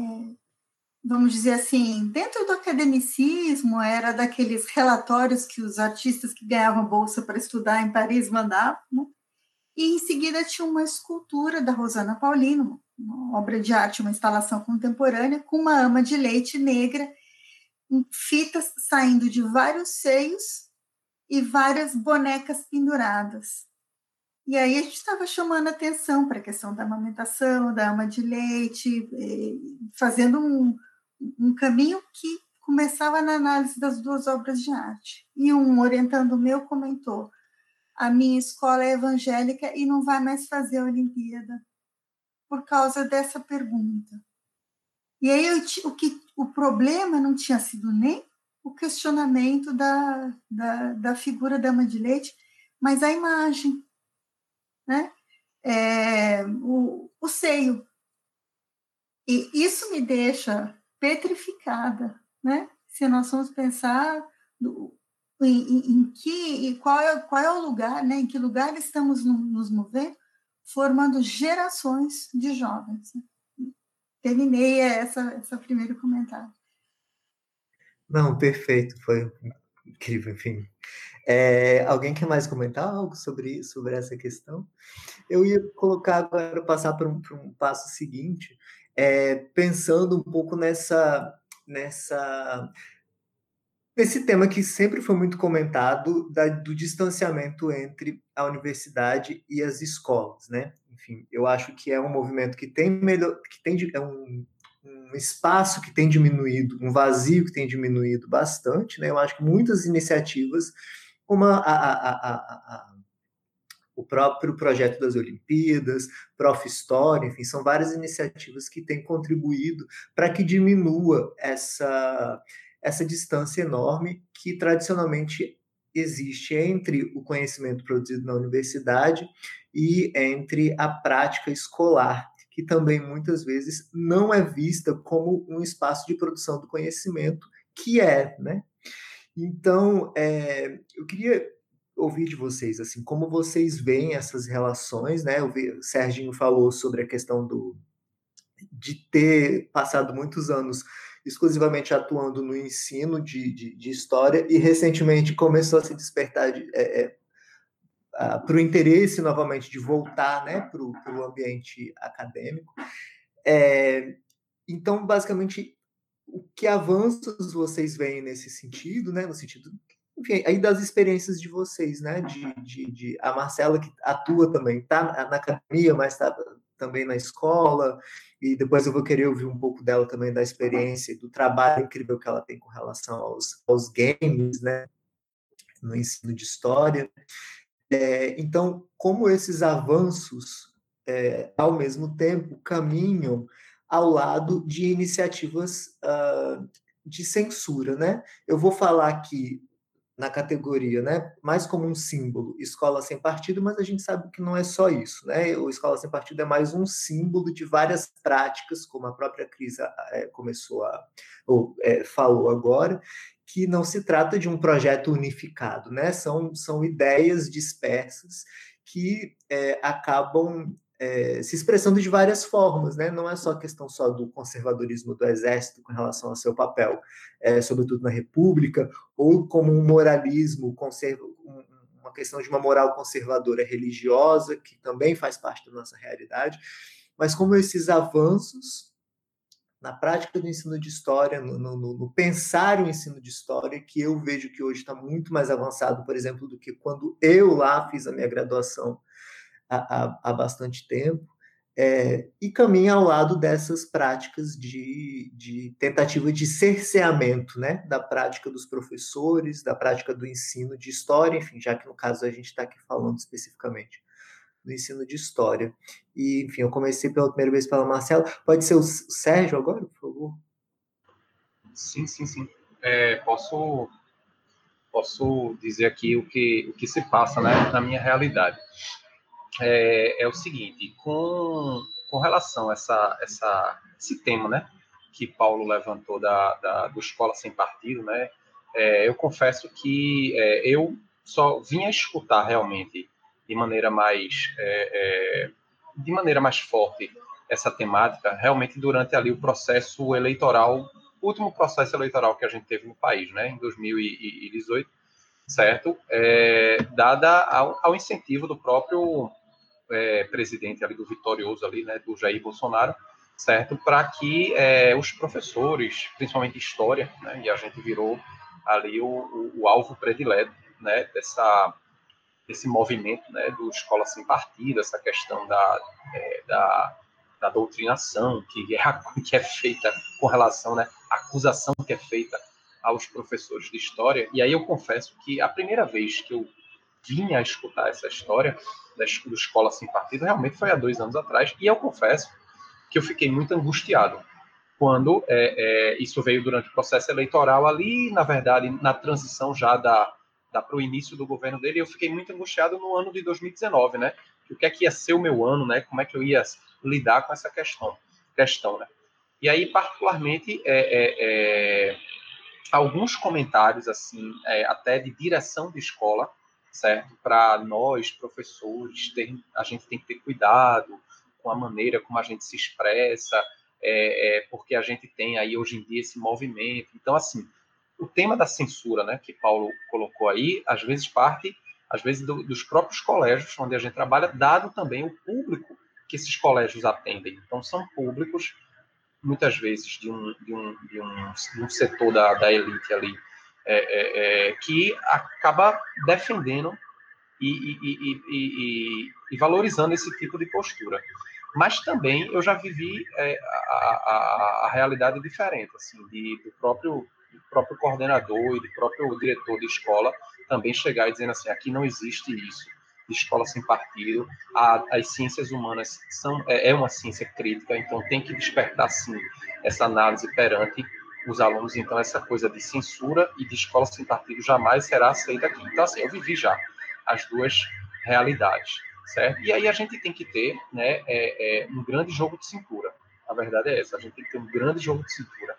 vamos dizer assim, dentro do academicismo, era daqueles relatórios que os artistas que ganhavam bolsa para estudar em Paris mandavam, e em seguida tinha uma escultura da Rosana Paulino, uma obra de arte, uma instalação contemporânea, com uma ama de leite negra, fitas saindo de vários seios e várias bonecas penduradas. E aí a gente estava chamando atenção para a questão da amamentação, da ama de leite, fazendo um, um caminho que começava na análise das duas obras de arte. E um orientando meu comentou: a minha escola é evangélica e não vai mais fazer a Olimpíada por causa dessa pergunta. E aí eu, o, que, o problema não tinha sido nem o questionamento da, da, da figura da Ama de Leite, mas a imagem, né? É, o, o seio. E isso me deixa petrificada, né? Se nós vamos pensar do, em, em, em, que, qual é, qual é o lugar, né? Em que lugar estamos nos movendo formando gerações de jovens. Terminei essa, essa primeiro comentário. Não, perfeito, foi incrível, enfim. É, alguém quer mais comentar algo sobre, sobre essa questão? Eu ia colocar agora, passar para um, um passo seguinte, é, pensando um pouco nessa, nessa esse tema que sempre foi muito comentado da, do distanciamento entre a universidade e as escolas, né? Enfim, eu acho que é um movimento que tem melhor, que tem é um, um espaço que tem diminuído, um vazio que tem diminuído bastante, né? Eu acho que muitas iniciativas, como a, a, a, o próprio projeto das Olimpíadas, Prof. História, enfim, são várias iniciativas que têm contribuído para que diminua essa essa distância enorme que tradicionalmente existe entre o conhecimento produzido na universidade e entre a prática escolar, que também muitas vezes não é vista como um espaço de produção do conhecimento, que é, né? Então, é, eu queria ouvir de vocês, assim, como vocês veem essas relações, né? O Serginho falou sobre a questão do de ter passado muitos anos exclusivamente atuando no ensino de, de, de história e recentemente começou a se despertar de, é, é, para o interesse novamente de voltar né, para o ambiente acadêmico. É, então, basicamente, o que avanços vocês veem nesse sentido, né? No sentido, enfim, aí das experiências de vocês, né? De, de, de a Marcela que atua também, tá na academia, mas está também na escola, e depois eu vou querer ouvir um pouco dela também da experiência, do trabalho incrível que ela tem com relação aos, aos games, né? No ensino de história. É, então, como esses avanços, é, ao mesmo tempo, caminham ao lado de iniciativas uh, de censura, né? Eu vou falar aqui na categoria, né, mais como um símbolo, escola sem partido, mas a gente sabe que não é só isso, né? O escola sem partido é mais um símbolo de várias práticas, como a própria Cris é, começou a ou é, falou agora, que não se trata de um projeto unificado, né? São são ideias dispersas que é, acabam é, se expressando de várias formas, né? Não é só questão só do conservadorismo do exército com relação ao seu papel, é, sobretudo na República, ou como um moralismo, uma questão de uma moral conservadora religiosa, que também faz parte da nossa realidade, mas como esses avanços na prática do ensino de história, no, no, no, pensar o ensino de história, que eu vejo que hoje está muito mais avançado, por exemplo, do que quando eu lá fiz a minha graduação há, há bastante tempo, é, e caminha ao lado dessas práticas de, de, tentativa de cerceamento né, da prática dos professores, da prática do ensino de história, enfim, já que no caso a gente está aqui falando especificamente do ensino de história. E, enfim, eu comecei pela primeira vez pela Marcela. Pode ser o Sérgio agora, por favor? Sim, sim, sim. É, posso, posso dizer aqui o que, o que se passa né, na minha realidade é, é o seguinte, com, com relação a essa, essa, esse tema, né, que Paulo levantou da, da do Escola Sem Partido, né, é, eu confesso que é, eu só vim a escutar realmente de maneira mais é, é, de maneira mais forte essa temática realmente durante ali o processo eleitoral, último processo eleitoral que a gente teve no país, né, em 2018, certo? É, dada ao, ao incentivo do próprio é, presidente ali do vitorioso ali, né, do Jair Bolsonaro, certo? Para que é, os professores, principalmente história, né, e a gente virou ali o, o, o alvo predileto, né, dessa desse movimento, né, do escola sem partido, essa questão da, é, da, da doutrinação que é, [LAUGHS] que é feita com relação, né, a acusação que é feita aos professores de história. E aí eu confesso que a primeira vez que eu vinha a escutar essa história da escola sem partido realmente foi há dois anos atrás, e eu confesso que eu fiquei muito angustiado quando é, é, isso veio durante o processo eleitoral ali, na verdade, na transição já da, da para o início do governo dele, eu fiquei muito angustiado no ano de 2019, né? O que é que ia ser o meu ano, né? Como é que eu ia lidar com essa questão, questão, né? E aí, particularmente, é, é, é alguns comentários assim, é, até de direção de escola, certo? Para nós, professores, a gente tem que ter cuidado com a maneira como a gente se expressa, é, é, porque a gente tem aí hoje em dia esse movimento. Então, assim, o tema da censura, né, que Paulo colocou aí, às vezes parte, às vezes do, dos próprios colégios onde a gente trabalha, dado também o público que esses colégios atendem. Então, são públicos muitas vezes de um, de um, de um, de um setor da, da elite ali é, é, é, que acaba defendendo e, e, e, e, valorizando esse tipo de postura. Mas também eu já vivi é, a, a, a, realidade diferente, assim, de, do próprio do próprio coordenador e do próprio diretor de escola também chegar e dizendo assim, aqui não existe isso, escola sem partido, a, as ciências humanas são é, é uma ciência crítica, então tem que despertar sim essa análise perante os alunos, então, essa coisa de censura e de escola sem partido jamais será aceita aqui. Então, assim, eu vivi já as duas realidades, certo? E aí a gente tem que ter né, é, é, um grande jogo de cintura. A verdade é essa, a gente tem que ter um grande jogo de cintura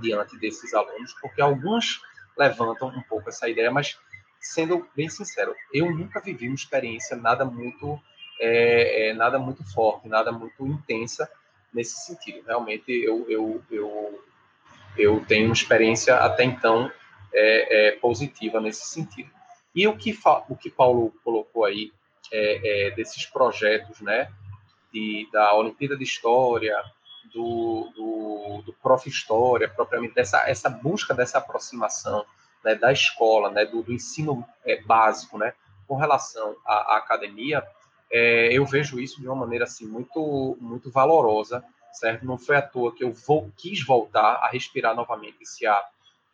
diante desses alunos, porque alguns levantam um pouco essa ideia, mas sendo bem sincero, eu nunca vivi uma experiência nada muito é, é, nada muito forte, nada muito intensa nesse sentido. Realmente, eu, eu, eu eu tenho uma experiência até então é, é, positiva nesse sentido. E o que, o que Paulo colocou aí, é, é, desses projetos, né, de, da Olimpíada de História, do, do, do Prof. História, propriamente, dessa essa busca dessa aproximação né, da escola, né, do, do ensino é, básico, né, com relação à, à academia, é, eu vejo isso de uma maneira assim muito muito valorosa, certo? Não foi à toa que eu vou, quis voltar a respirar novamente esse ar,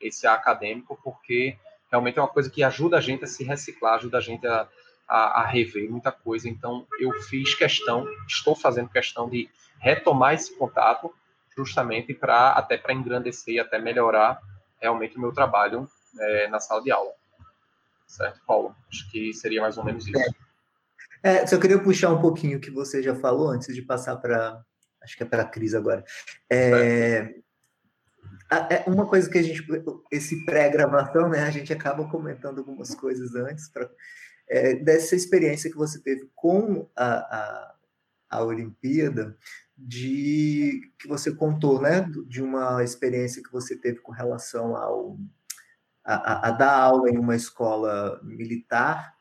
esse ar acadêmico, porque realmente é uma coisa que ajuda a gente a se reciclar, ajuda a gente a, a, a rever muita coisa. Então, eu fiz questão, estou fazendo questão de retomar esse contato, justamente para até para engrandecer e até melhorar realmente o meu trabalho é, na sala de aula. Certo, Paulo? Acho que seria mais ou menos isso. É. é só queria puxar um pouquinho o que você já falou antes de passar para. Acho que é para a Cris agora. É, é, uma coisa que a gente. Esse pré-gravação, né? A gente acaba comentando algumas coisas antes, pra, é, dessa experiência que você teve com a, a, a Olimpíada de que você contou, né, de uma experiência que você teve com relação ao a, a, dar aula em uma escola militar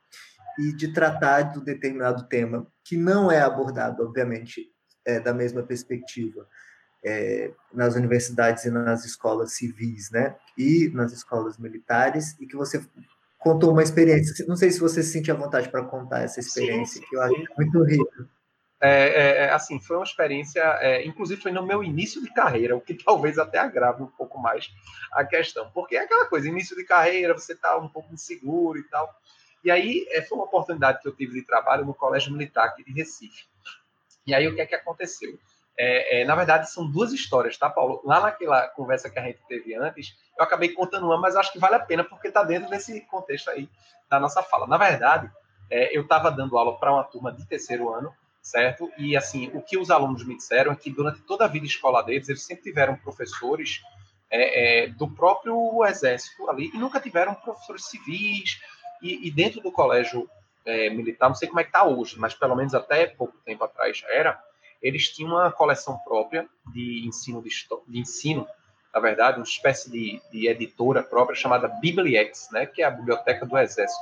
e de tratar de um determinado tema que não é abordado, obviamente, é, da mesma perspectiva é, nas universidades e nas escolas civis, né, e nas escolas militares, e que você contou uma experiência. Não sei se você se sente à vontade para contar essa experiência, sim, sim, que eu acho muito rica. É, é, é, assim, foi uma experiência, é, inclusive foi no meu início de carreira, o que [LAUGHS] talvez até agrave um pouco mais a questão, porque é aquela coisa, início de carreira, você está um pouco inseguro e tal. E aí é, foi uma oportunidade que eu tive de trabalho no Colégio Militar aqui de Recife. E aí o que é que aconteceu? É, é, na verdade, são duas histórias, tá, Paulo? Lá naquela conversa que a gente teve antes, eu acabei contando uma, mas acho que vale a pena, porque está dentro desse contexto aí da nossa fala. Na verdade, é, eu estava dando aula para uma turma de terceiro ano, certo? E assim, o que os alunos me disseram é que durante toda a vida escolar deles, eles sempre tiveram professores é, é, do próprio exército ali e nunca tiveram professores civis. E, e dentro do colégio é, militar, não sei como é que está hoje, mas pelo menos até pouco tempo atrás já era, eles tinham uma coleção própria de ensino de, de ensino, na verdade, uma espécie de, de editora própria chamada Bibliex, né, que é a biblioteca do exército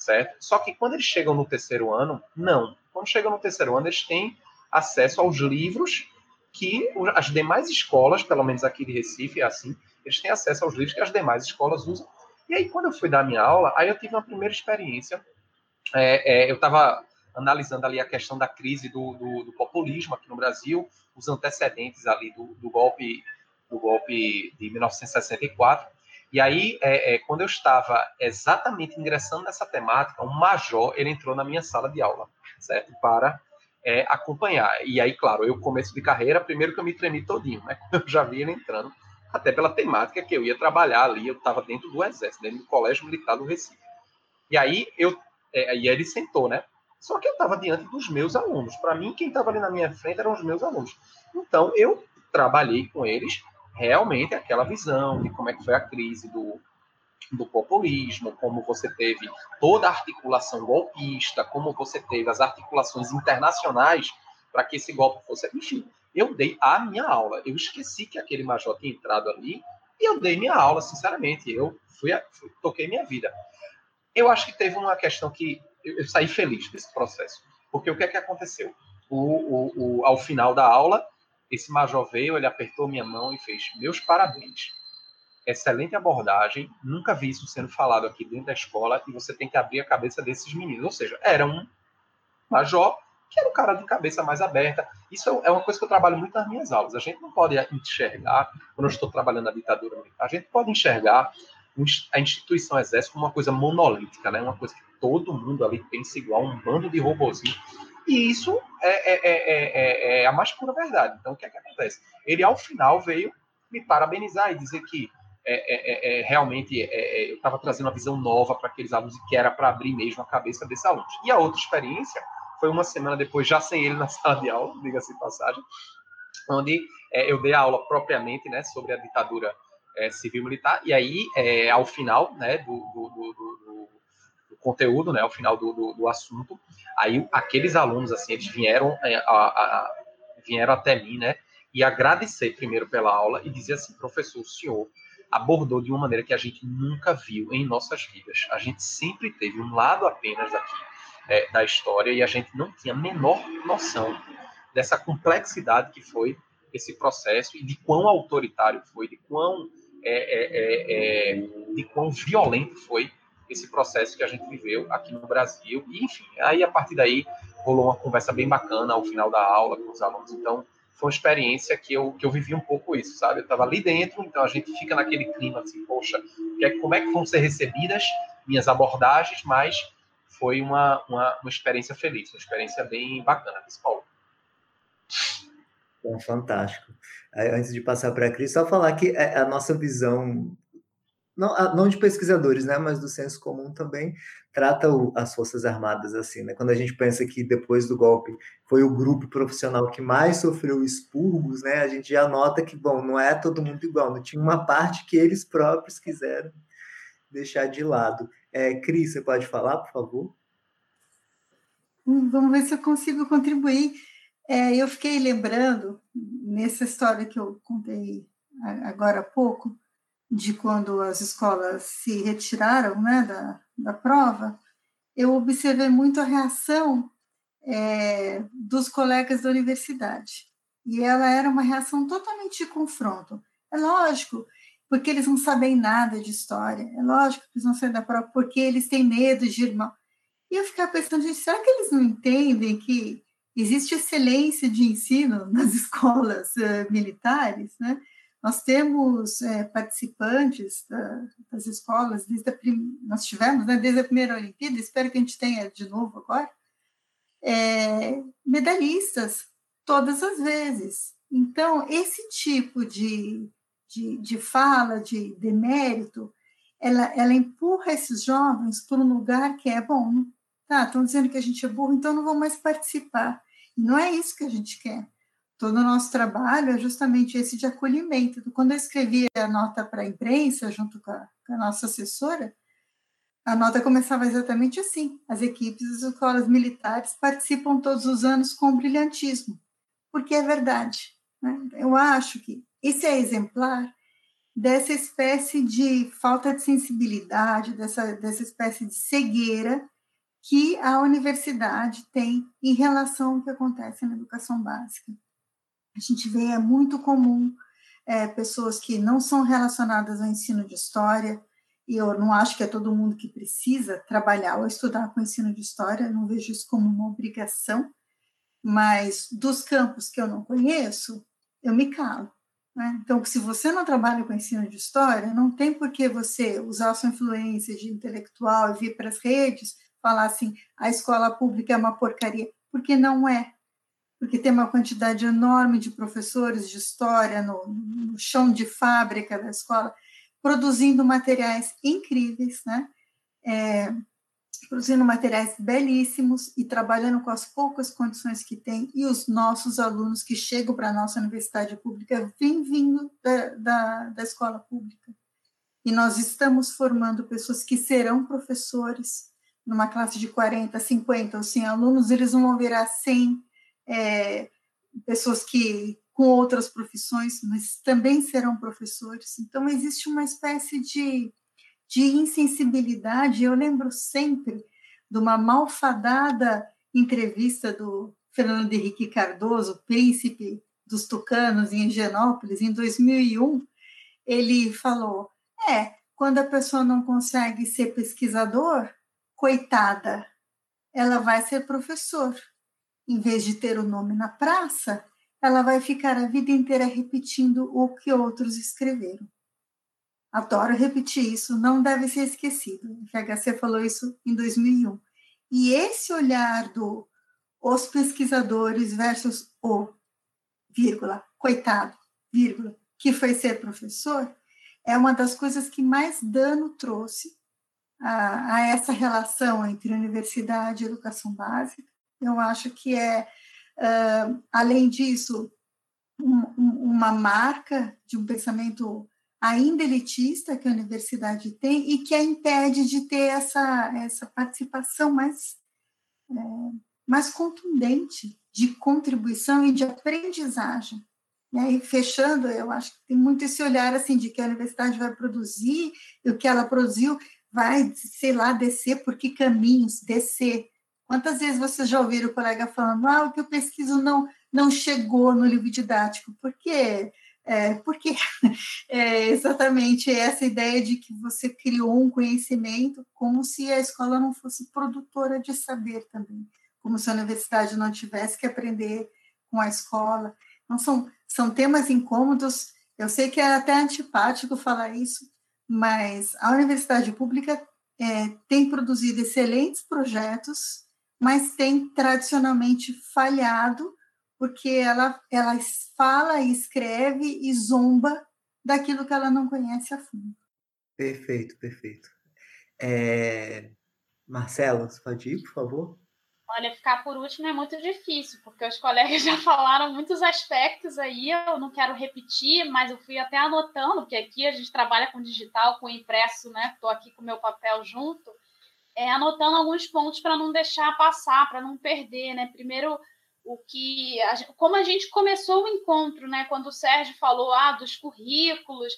certo? Só que quando eles chegam no terceiro ano, não. Quando chegam no terceiro ano, eles têm acesso aos livros que as demais escolas, pelo menos aqui de Recife, é assim, eles têm acesso aos livros que as demais escolas usam. E aí, quando eu fui dar minha aula, aí eu tive uma primeira experiência. É, é, eu estava analisando ali a questão da crise do, do, do, populismo aqui no Brasil, os antecedentes ali do, do golpe do golpe de 1964. E aí, é, é, quando eu estava exatamente ingressando nessa temática, um major, ele entrou na minha sala de aula, certo? Para é, acompanhar. E aí, claro, eu começo de carreira, primeiro que eu me tremi todinho, né? [LAUGHS] Eu já vi ele entrando, até pela temática que eu ia trabalhar ali, eu estava dentro do exército, dentro do colégio militar do Recife. E aí, eu, é, e aí ele sentou, né? Só que eu estava diante dos meus alunos. Para mim, quem estava ali na minha frente eram os meus alunos. Então, eu trabalhei com eles realmente aquela visão de como é que foi a crise do, do populismo, como você teve toda a articulação golpista, como você teve as articulações internacionais para que esse golpe fosse. Enfim, eu dei a minha aula. Eu esqueci que aquele major tinha entrado ali e eu dei minha aula, sinceramente. Eu fui, fui toquei minha vida. Eu acho que teve uma questão que eu, saí feliz desse processo, porque o que é que aconteceu? O, o, o, ao final da aula, esse major veio, ele apertou minha mão e fez: Meus parabéns. Excelente abordagem. Nunca vi isso sendo falado aqui dentro da escola e você tem que abrir a cabeça desses meninos. Ou seja, era um major que era um cara de cabeça mais aberta. Isso é uma coisa que eu trabalho muito nas minhas aulas. A gente não pode enxergar, quando eu estou trabalhando na ditadura militar, a gente pode enxergar a instituição exército como uma coisa monolítica, né? uma coisa que todo mundo ali pensa igual, um bando de robozinho. E isso é, é, é, é, a mais pura verdade. Então, o que é que acontece? Ele, ao final, veio me parabenizar e dizer que realmente eu estava trazendo uma visão nova para aqueles alunos e que era para abrir mesmo a cabeça desses alunos. E a outra experiência foi uma semana depois, já sem ele na [LAUGHS] sala de aula, diga-se passagem, onde eu dei a aula propriamente né, sobre a ditadura civil-militar, e aí, ao final né, do, do, do, do conteúdo, né, ao final do, assunto. Aí aqueles alunos, assim, eles vieram, é, a, a, vieram até mim, né, e agradecer primeiro pela aula e dizer assim, professor, o senhor abordou de uma maneira que a gente nunca viu em nossas vidas. A gente sempre teve um lado apenas daqui é, da história e a gente não tinha a menor noção dessa complexidade que foi esse processo e de quão autoritário foi, de quão, é, é, é, é de quão violento foi esse processo que a gente viveu aqui no Brasil. E, enfim, aí a partir daí rolou uma conversa bem bacana ao final da aula com os alunos. Então, foi uma experiência que eu, que eu vivi um pouco isso, sabe? Eu estava ali dentro, então a gente fica naquele clima assim, poxa, é, como é que vão ser recebidas minhas abordagens, mas foi uma, uma, uma experiência feliz, uma experiência bem bacana, principalmente. Bom, fantástico. Antes de passar para a Cris, só falar que é, a nossa visão não, não de pesquisadores, né, mas do senso comum também, trata o, as Forças Armadas assim, né? Quando a gente pensa que depois do golpe foi o grupo profissional que mais sofreu expurgos, né? A gente já nota que, bom, não é todo mundo igual, não tinha uma parte que eles próprios quiseram deixar de lado. É, Cris, você pode falar, por favor? Hum, vamos ver se eu consigo contribuir. É, eu fiquei lembrando, nessa história que eu contei agora há pouco, de quando as escolas se retiraram né, da, da prova, eu observei muito a reação é, dos colegas da universidade. E ela era uma reação totalmente de confronto. É lógico, porque eles não sabem nada de história. É lógico que eles não saem da prova porque eles têm medo de irmão. E eu ficava pensando, gente, será que eles não entendem que existe excelência de ensino nas [LAUGHS] escolas uh, militares, né? Nós temos é, participantes da, das escolas, desde a prim... nós tivemos né, desde a primeira Olimpíada, espero que a gente tenha de novo agora, é, medalhistas, todas as vezes. Então, esse tipo de, de, de fala, de demérito, ela, ela empurra esses jovens para um lugar que é bom. Tá, estão dizendo que a gente é burro, então não vou mais participar. Não é isso que a gente quer todo o nosso trabalho é justamente esse de acolhimento. Quando eu escrevi a nota para a imprensa, junto com a, com a, nossa assessora, a nota começava exatamente assim: as equipes das escolas militares participam todos os anos com brilhantismo, porque é verdade. Né? Eu acho que esse é exemplar dessa espécie de falta de sensibilidade, dessa, dessa espécie de cegueira que a universidade tem em relação ao que acontece na educação básica. A gente vê, é muito comum é, pessoas que não são relacionadas ao ensino de história, e eu não acho que é todo mundo que precisa trabalhar ou estudar com ensino de história, não vejo isso como uma obrigação, mas dos campos que eu não conheço, eu me calo. Né? Então, se você não trabalha com ensino de história, não tem por que você usar sua influência de intelectual e vir para as redes falar assim: a escola pública é uma porcaria, porque não é porque tem uma quantidade enorme de professores de história no, no chão de fábrica da escola, produzindo materiais incríveis, né? É, produzindo materiais belíssimos e trabalhando com as poucas condições que tem, e os nossos alunos que chegam para a nossa universidade pública vêm vindo da, da, da escola pública. E nós estamos formando pessoas que serão professores, numa classe de 40, 50 ou 100 alunos, eles vão virar 100, é, pessoas que com outras profissões, mas também serão professores. Então, existe uma espécie de, de insensibilidade. Eu lembro sempre de uma malfadada entrevista do Fernando Henrique Cardoso, príncipe dos tucanos em Higienópolis, em 2001. Ele falou: é, quando a pessoa não consegue ser pesquisador, coitada, ela vai ser professor em vez de ter o nome na praça, ela vai ficar a vida inteira repetindo o que outros escreveram. Adoro repetir isso, não deve ser esquecido. O FHC falou isso em 2001. E esse olhar do os pesquisadores versus o, vírgula, coitado, vírgula, que foi ser professor, é uma das coisas que mais dano trouxe a, a essa relação entre universidade e educação básica, eu acho que é, uh, além disso, um, um, uma marca de um pensamento ainda elitista que a universidade tem e que a impede de ter essa, essa participação mais, é, mais contundente de contribuição e de aprendizagem. E aí, fechando, eu acho que tem muito esse olhar assim de que a universidade vai produzir e o que ela produziu vai, sei lá, descer por que caminhos, descer. Quantas vezes vocês já ouviram o colega falando, ah, o que eu pesquiso não, não chegou no livro didático? Por quê? É, porque [LAUGHS] é exatamente essa ideia de que você criou um conhecimento como se a escola não fosse produtora de saber também, como se a universidade não tivesse que aprender com a escola. Então, são, são temas incômodos. Eu sei que é até antipático falar isso, mas a universidade pública é, tem produzido excelentes projetos, mas tem tradicionalmente falhado, porque ela, ela fala, escreve e zomba daquilo que ela não conhece a fundo. Perfeito, perfeito. É... Marcelo, você pode ir, por favor? Olha, ficar por último é muito difícil, porque os colegas [LAUGHS] já falaram muitos aspectos aí, eu não quero repetir, mas eu fui até anotando, porque aqui a gente trabalha com digital, com impresso, né? Estou aqui com o meu papel junto, é, anotando alguns pontos para não deixar passar, para não perder, né? Primeiro, o que a, como a gente começou o encontro, né? Quando o Sérgio falou ah, dos currículos,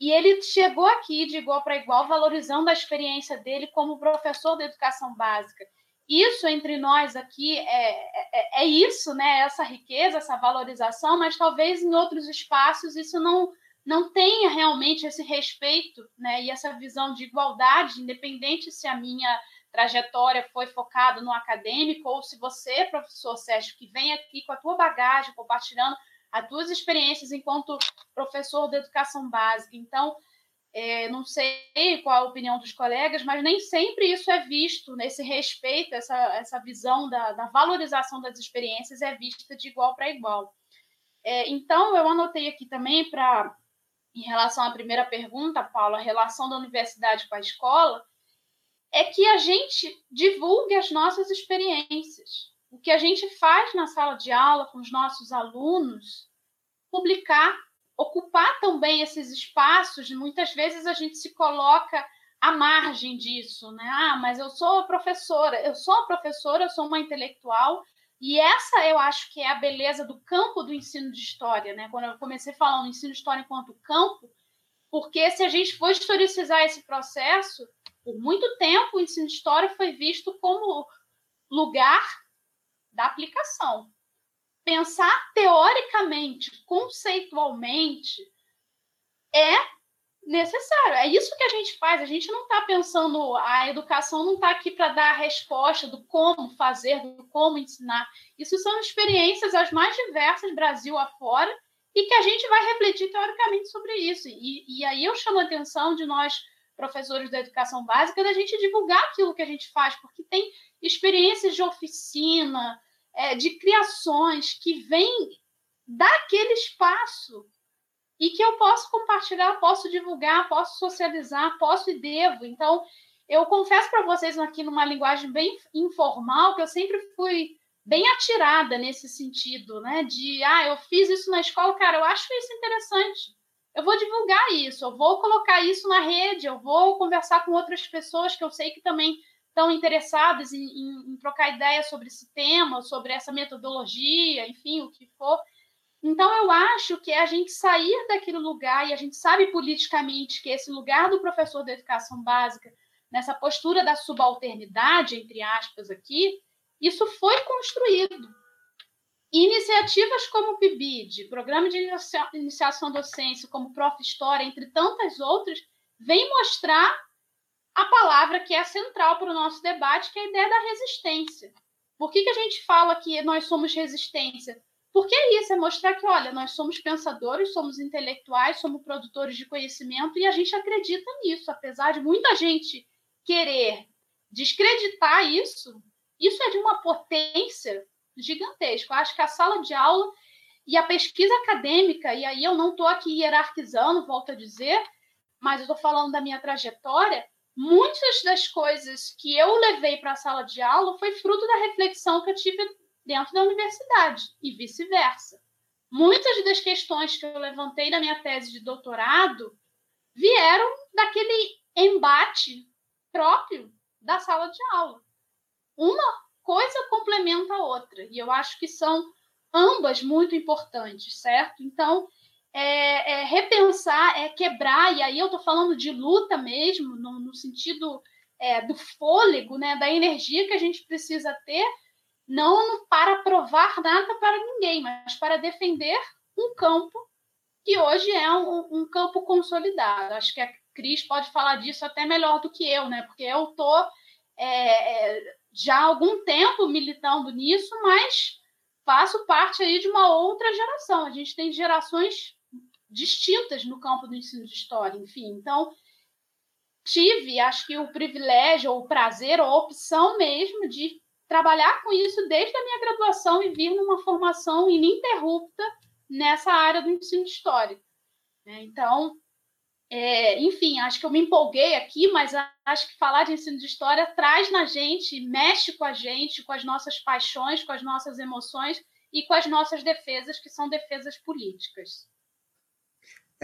e ele chegou aqui de igual para igual, valorizando a experiência dele como professor de educação básica isso entre nós aqui é, é, é, isso, né? Essa riqueza, essa valorização, mas talvez em outros espaços isso não não tenha realmente esse respeito, né? E essa visão de igualdade, independente se a minha trajetória foi focada no acadêmico ou se você, professor Sérgio, que vem aqui com a tua bagagem, compartilhando as tuas experiências enquanto professor de educação básica. Então, é, não sei qual a opinião dos colegas, mas nem sempre isso é visto, nesse respeito, essa, essa visão da, da valorização das experiências é vista de igual para igual. É, então, eu anotei aqui também para, em relação à primeira pergunta, Paula, a relação da universidade com a escola, é que a gente divulgue as nossas experiências. O que a gente faz na sala de aula com os nossos alunos, publicar ocupar também esses espaços, muitas vezes a gente se coloca à margem disso, né? Ah, mas eu sou professora, eu sou professora, eu sou uma intelectual, e essa eu acho que é a beleza do campo do ensino de história, né? Quando eu comecei falando ensino de história enquanto campo, porque se a gente for historicizar esse processo, por muito tempo o ensino de história foi visto como lugar da aplicação pensar teoricamente, conceitualmente, é necessário. É isso que a gente faz. A gente não está pensando, a educação não está aqui para dar a resposta do como fazer, do como ensinar. Isso são experiências as mais diversas, Brasil afora, e que a gente vai refletir teoricamente sobre isso. E, e aí eu chamo a atenção de nós, professores da educação básica, da gente divulgar aquilo que a gente faz, porque tem experiências de oficina, é, de criações que vêm daquele espaço e que eu posso compartilhar, posso divulgar, posso socializar, posso e devo. Então, eu confesso para vocês aqui numa linguagem bem informal que eu sempre fui bem atirada nesse sentido, né? De ah, eu fiz isso na escola, cara, eu acho isso interessante. Eu vou divulgar isso, eu vou colocar isso na rede, eu vou conversar com outras pessoas que eu sei que também estão interessados em, em, em trocar ideias sobre esse tema, sobre essa metodologia, enfim, o que for. Então, eu acho que é a gente sair daquele lugar, e a gente sabe politicamente que esse lugar do professor da educação básica, nessa postura da subalternidade, entre aspas, aqui, isso foi construído. Iniciativas como o PIBID, Programa de Iniciação Docência, como Prof. História, entre tantas outras, vêm mostrar a palavra que é central para o nosso debate, que é a ideia da resistência. Por que, que a gente fala que nós somos resistência? Porque é isso, é mostrar que, olha, nós somos pensadores, somos intelectuais, somos produtores de conhecimento e a gente acredita nisso, apesar de muita gente querer descreditar isso, isso é de uma potência gigantesca. Eu acho que a sala de aula e a pesquisa acadêmica, e aí eu não estou aqui hierarquizando, volto a dizer, mas eu estou falando da minha trajetória, muitas das coisas que eu levei para a sala de aula foi fruto da reflexão que eu tive dentro da universidade e vice-versa. Muitas das questões que eu levantei na minha tese de doutorado vieram daquele embate próprio da sala de aula. Uma coisa complementa a outra, e eu acho que são ambas muito importantes, certo? Então, é, é repensar, é quebrar, e aí eu estou falando de luta mesmo, no, no sentido é, do fôlego, né, da energia que a gente precisa ter, não para provar nada para ninguém, mas para defender um campo que hoje é um, um campo consolidado. Acho que a Cris pode falar disso até melhor do que eu, né? Porque eu estou é, é, já há algum tempo militando nisso, mas faço parte aí de uma outra geração. A gente tem gerações distintas no campo do ensino de história, enfim. Então, tive, acho que o privilégio, ou o prazer, ou a opção mesmo de trabalhar com isso desde a minha graduação e vir numa formação ininterrupta nessa área do ensino de história. Né? Então, é, enfim, acho que eu me empolguei aqui, mas acho que falar de ensino de história traz na gente, mexe com a gente, com as nossas paixões, com as nossas emoções e com as nossas defesas, que são defesas políticas.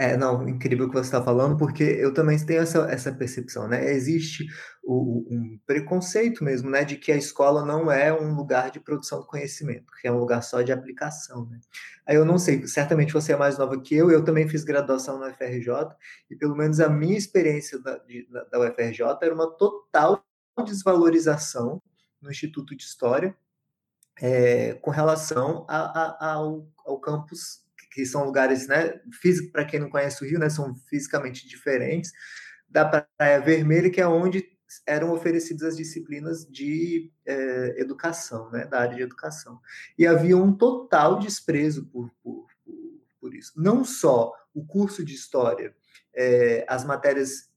É, não, incrível o que você está falando, porque eu também tenho essa, essa percepção, né? Existe o, um preconceito mesmo, né, de que a escola não é um lugar de produção do conhecimento, que é um lugar só de aplicação, né? Aí eu não sei, certamente você é mais nova que eu, eu também fiz graduação na UFRJ, e pelo menos a minha experiência da, de, da UFRJ era uma total desvalorização no Instituto de História é, com relação a, a, ao, ao campus que são lugares, né, físico para quem não conhece o Rio, né, são fisicamente diferentes, da Praia Vermelha, que é onde eram oferecidas as disciplinas de é, educação, né, da área de educação. E havia um total desprezo por, por, por, isso. Não só o curso de história, é, as matérias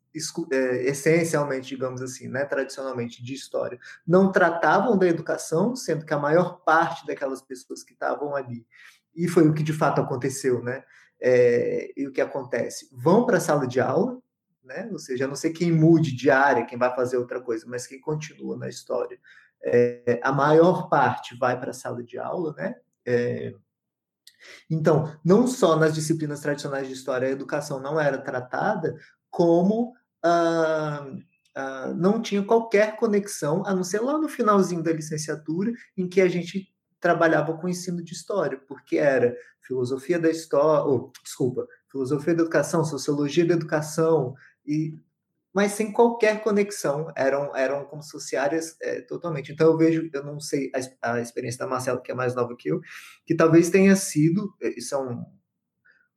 é, essencialmente, digamos assim, né, tradicionalmente de história, não tratavam da educação, sendo que a maior parte daquelas pessoas que estavam ali e foi o que de fato aconteceu, né? É, e o que acontece? Vão para a sala de aula, né? Ou seja, a não sei quem mude de área, quem vai fazer outra coisa, mas quem continua na história. É, a maior parte vai para a sala de aula, né? É, então, não só nas disciplinas tradicionais de história a educação não era tratada, como ah, ah, não tinha qualquer conexão, a não ser lá no finalzinho da licenciatura, em que a gente trabalhava com ensino de história, porque era filosofia da história, oh, desculpa, filosofia da educação, sociologia da educação, e mas sem qualquer conexão, eram, eram como áreas é, totalmente. Então eu vejo, eu não sei a, a, experiência da Marcela, que é mais nova que eu, que talvez tenha sido, é, isso é um,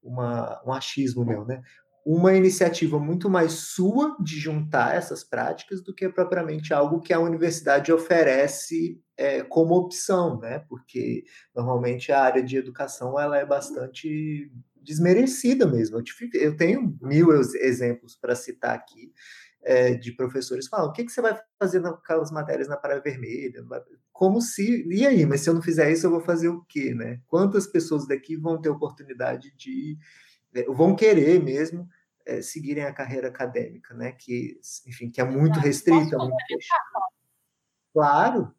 uma, um achismo meu, né? Uma iniciativa muito mais sua de juntar essas práticas do que propriamente algo que a universidade oferece é, como opção, né? Porque normalmente a área de educação ela é bastante desmerecida mesmo. Eu tenho mil exemplos para citar aqui é, de professores falam: o que, que você vai fazer naquelas matérias na Praia Vermelha? Como se. E aí, mas se eu não fizer isso, eu vou fazer o quê, né? Quantas pessoas daqui vão ter oportunidade de. É, vão querer mesmo é, seguirem a carreira acadêmica, né? Que, enfim, que é muito restrita. Muito claro.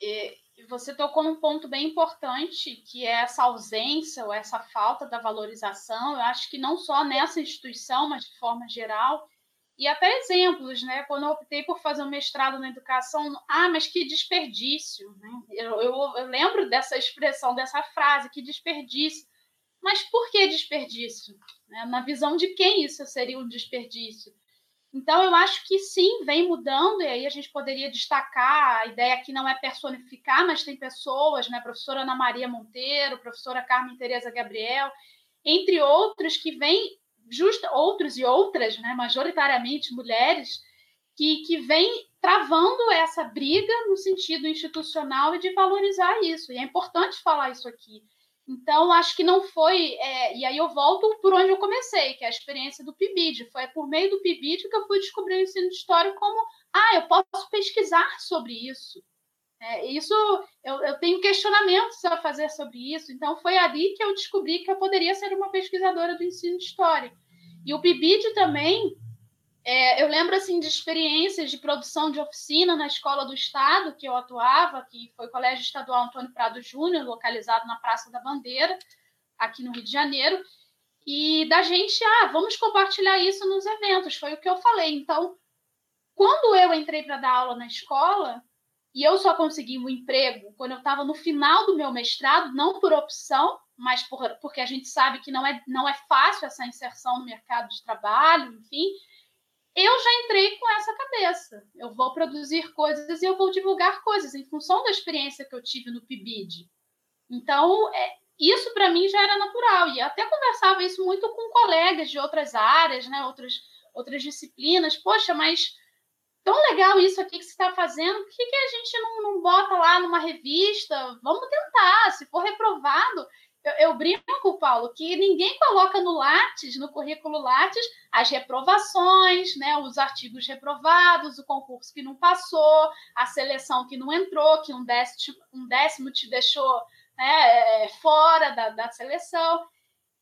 E você tocou num ponto bem importante, que é essa ausência ou essa falta da valorização. Eu acho que não só nessa instituição, mas de forma geral. E até exemplos, né? Quando eu optei por fazer um mestrado na educação, ah, mas que desperdício, né? Eu, eu, eu lembro dessa expressão, dessa frase, que desperdício. Mas por que desperdício? Na visão de quem isso seria um desperdício? Então, eu acho que sim, vem mudando, e aí a gente poderia destacar, a ideia aqui não é personificar, mas tem pessoas, né? Professora Ana Maria Monteiro, professora Carmen Tereza Gabriel, entre outros que vêm, justa, outros e outras, né? majoritariamente mulheres, que, que vêm travando essa briga no sentido institucional e de valorizar isso. E é importante falar isso aqui. Então, acho que não foi. É, e aí eu volto por onde eu comecei, que é a experiência do PIBID. Foi por meio do PIBID que eu fui descobrir o ensino de história como: ah, eu posso pesquisar sobre isso. É, isso eu, eu tenho questionamentos a fazer sobre isso. Então, foi ali que eu descobri que eu poderia ser uma pesquisadora do ensino de história. E o PIBID também é, eu lembro assim de experiências de produção de oficina na escola do estado que eu atuava, que foi o Colégio Estadual Antônio Prado Júnior, localizado na Praça da Bandeira, aqui no Rio de Janeiro, e da gente, ah, vamos compartilhar isso nos eventos, foi o que eu falei. Então, quando eu entrei para dar aula na escola, e eu só consegui um emprego quando eu estava no final do meu mestrado, não por opção, mas por, porque a gente sabe que não é, não é fácil essa inserção no mercado de trabalho, enfim. Eu já entrei com essa cabeça. Eu vou produzir coisas e eu vou divulgar coisas em função da experiência que eu tive no PIBID. Então, é, isso para mim já era natural. E até conversava isso muito com colegas de outras áreas, né, outras, outras disciplinas. Poxa, mas tão legal isso aqui que você está fazendo, por que, que a gente não, não bota lá numa revista? Vamos tentar, se for reprovado. Eu, eu brinco, Paulo, que ninguém coloca no Lattes, no currículo Lattes, as reprovações, né, os artigos reprovados, o concurso que não passou, a seleção que não entrou, que um décimo, um décimo te deixou né, fora da, da seleção.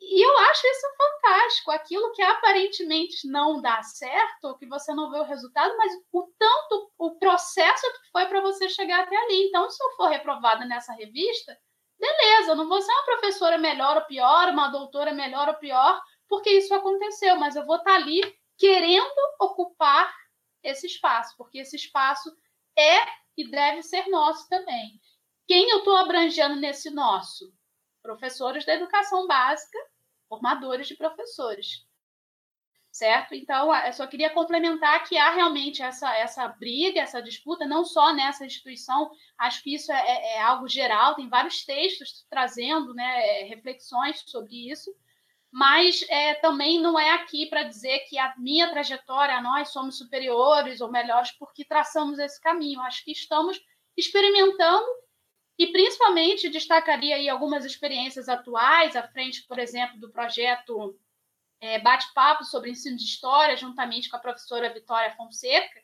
E eu acho isso fantástico. Aquilo que aparentemente não dá certo, que você não vê o resultado, mas o tanto, o processo que foi para você chegar até ali. Então, se eu for reprovada nessa revista, beleza, não vou ser uma professora melhor ou pior, uma doutora melhor ou pior, porque isso aconteceu, mas eu vou estar tá ali querendo ocupar esse espaço, porque esse espaço é e deve ser nosso também. Quem eu estou abrangendo nesse nosso? Professores da educação básica formadores de professores. Certo? Então, eu só queria complementar que há realmente essa, essa briga, essa disputa, não só nessa instituição, acho que isso é, é, é algo geral, tem vários textos trazendo né, reflexões sobre isso, mas é, também não é aqui para dizer que a minha trajetória, nós somos superiores ou melhores porque traçamos esse caminho. Acho que estamos experimentando e principalmente destacaria aí algumas experiências atuais, à frente, por exemplo, do projeto é, Bate-Papo sobre Ensino de História, juntamente com a professora Vitória Fonseca.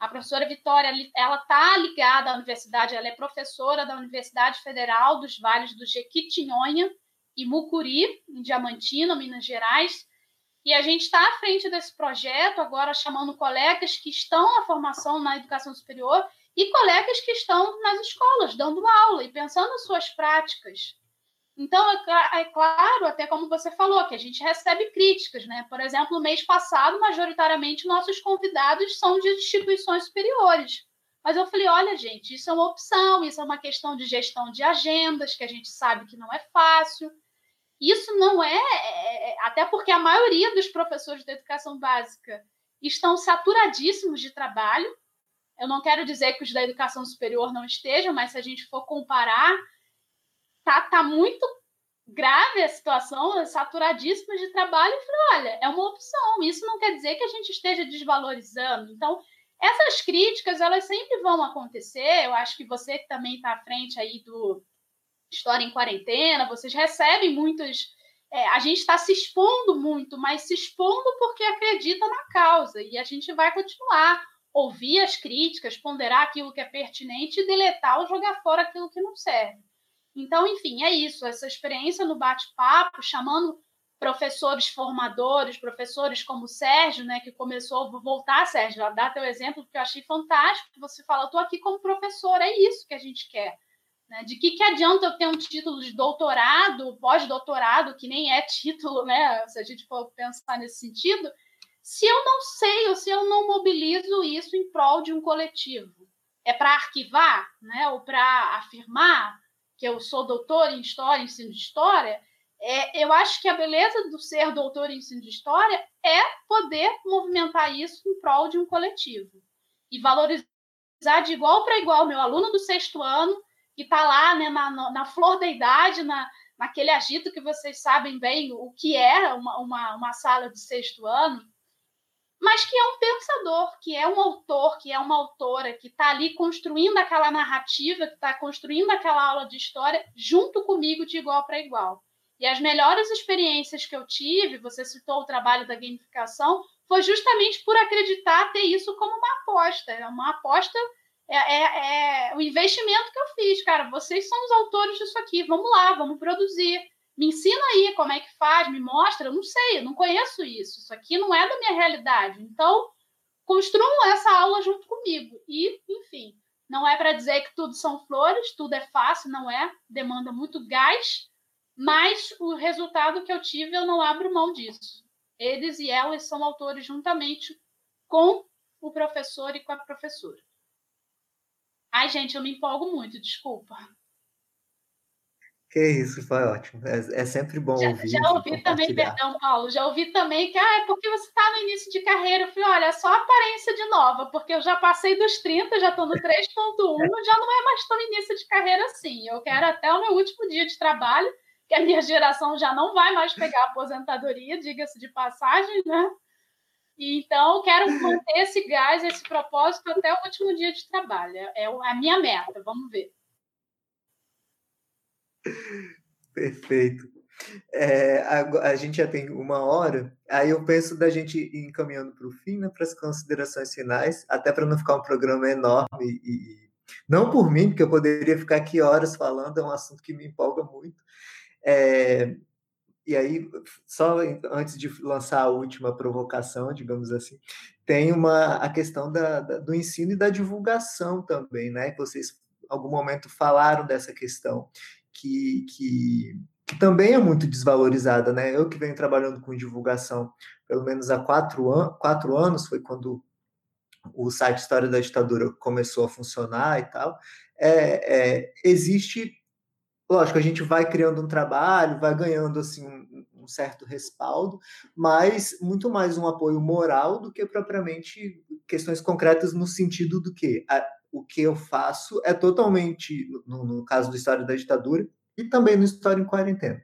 A professora Vitória, ela está ligada à universidade, ela é professora da Universidade Federal dos Vales do Jequitinhonha e Mucuri, em Diamantina, Minas Gerais. E a gente está à frente desse projeto, agora chamando colegas que estão na formação na educação superior e colegas que estão nas escolas dando aula e pensando nas suas práticas. Então, é, é, claro, até como você falou, que a gente recebe críticas, né? Por exemplo, no mês passado, majoritariamente, nossos convidados são de instituições superiores. Mas eu falei, olha, gente, isso é uma opção, isso é uma questão de gestão de agendas, que a gente sabe que não é fácil. Isso não é, é, é até porque a maioria dos professores da educação básica estão saturadíssimos de trabalho, eu não quero dizer que os da educação superior não estejam, mas se a gente for comparar, tá, tá muito grave a situação, saturadíssima de trabalho. E falei, olha, é uma opção. Isso não quer dizer que a gente esteja desvalorizando. Então, essas críticas, elas sempre vão acontecer. Eu acho que você que também está à frente aí do História em Quarentena, vocês recebem muitos... É, a gente está se expondo muito, mas se expondo porque acredita na causa. E a gente vai continuar ouvir as críticas, ponderar aquilo que é pertinente e deletar ou jogar fora aquilo que não serve. Então, enfim, é isso. Essa experiência no bate-papo, chamando professores formadores, professores como o Sérgio, né, que começou, vou voltar, Sérgio, a dar teu exemplo, porque eu achei fantástico. Você fala, estou aqui como professor, é isso que a gente quer. Né? De que, que adianta eu ter um título de doutorado, pós-doutorado, que nem é título, né, se a gente for pensar nesse sentido, se eu não sei ou se eu não mobilizo isso em prol de um coletivo. É para arquivar, né? ou para afirmar que eu sou doutor em História, ensino de História, é, eu acho que a beleza do ser doutor em ensino de História é poder movimentar isso em prol de um coletivo. E valorizar de igual para igual meu aluno do sexto ano, que está lá né, na, na flor da idade, na, naquele agito que vocês sabem bem o que é uma, uma, uma sala de sexto ano, mas que é um pensador, que é um autor, que é uma autora, que está ali construindo aquela narrativa, que está construindo aquela aula de história junto comigo de igual para igual. E as melhores experiências que eu tive, você citou o trabalho da gamificação, foi justamente por acreditar ter isso como uma aposta. É uma aposta, é, é, é o investimento que eu fiz, cara. Vocês são os autores disso aqui, vamos lá, vamos produzir. Me ensina aí como é que faz, me mostra. Eu não sei, eu não conheço isso. Isso aqui não é da minha realidade. Então, construam essa aula junto comigo. E, enfim, não é para dizer que tudo são flores, tudo é fácil, não é. Demanda muito gás, mas o resultado que eu tive, eu não abro mão disso. Eles e elas são autores juntamente com o professor e com a professora. Ai, gente, eu me empolgo muito, desculpa. Que isso, foi ótimo. É, é sempre bom já, ouvir. Já ouvi também, perdão, Paulo, já ouvi também que ah, é porque você está no início de carreira. Eu falei, olha, é só aparência de nova, porque eu já passei dos 30, já estou no 3.1, [LAUGHS] já não é mais tão início de carreira assim. Eu quero até o meu último dia de trabalho, que a minha geração já não vai mais pegar aposentadoria, diga-se de passagem, né? Então, quero manter esse gás, esse propósito até o último dia de trabalho. É a minha meta, vamos ver. Perfeito. É, a, a, gente já tem uma hora, aí eu penso da gente ir encaminhando para o fim, né, para as considerações finais, até para não ficar um programa enorme e, não por mim, porque eu poderia ficar aqui horas falando, é um assunto que me empolga muito. É, e aí, só antes de lançar a última provocação, digamos assim, tem uma a questão da, da, do ensino e da divulgação também, né? Vocês, em algum momento, falaram dessa questão que, que, que, também é muito desvalorizada, né? Eu que venho trabalhando com divulgação pelo menos há quatro, an quatro anos, foi quando o site História da Ditadura começou a funcionar e tal. É, é, existe, lógico, a gente vai criando um trabalho, vai ganhando assim um, um certo respaldo, mas muito mais um apoio moral do que propriamente questões concretas no sentido do que o que eu faço é totalmente, no, no caso do História da Ditadura, e também no História em Quarentena.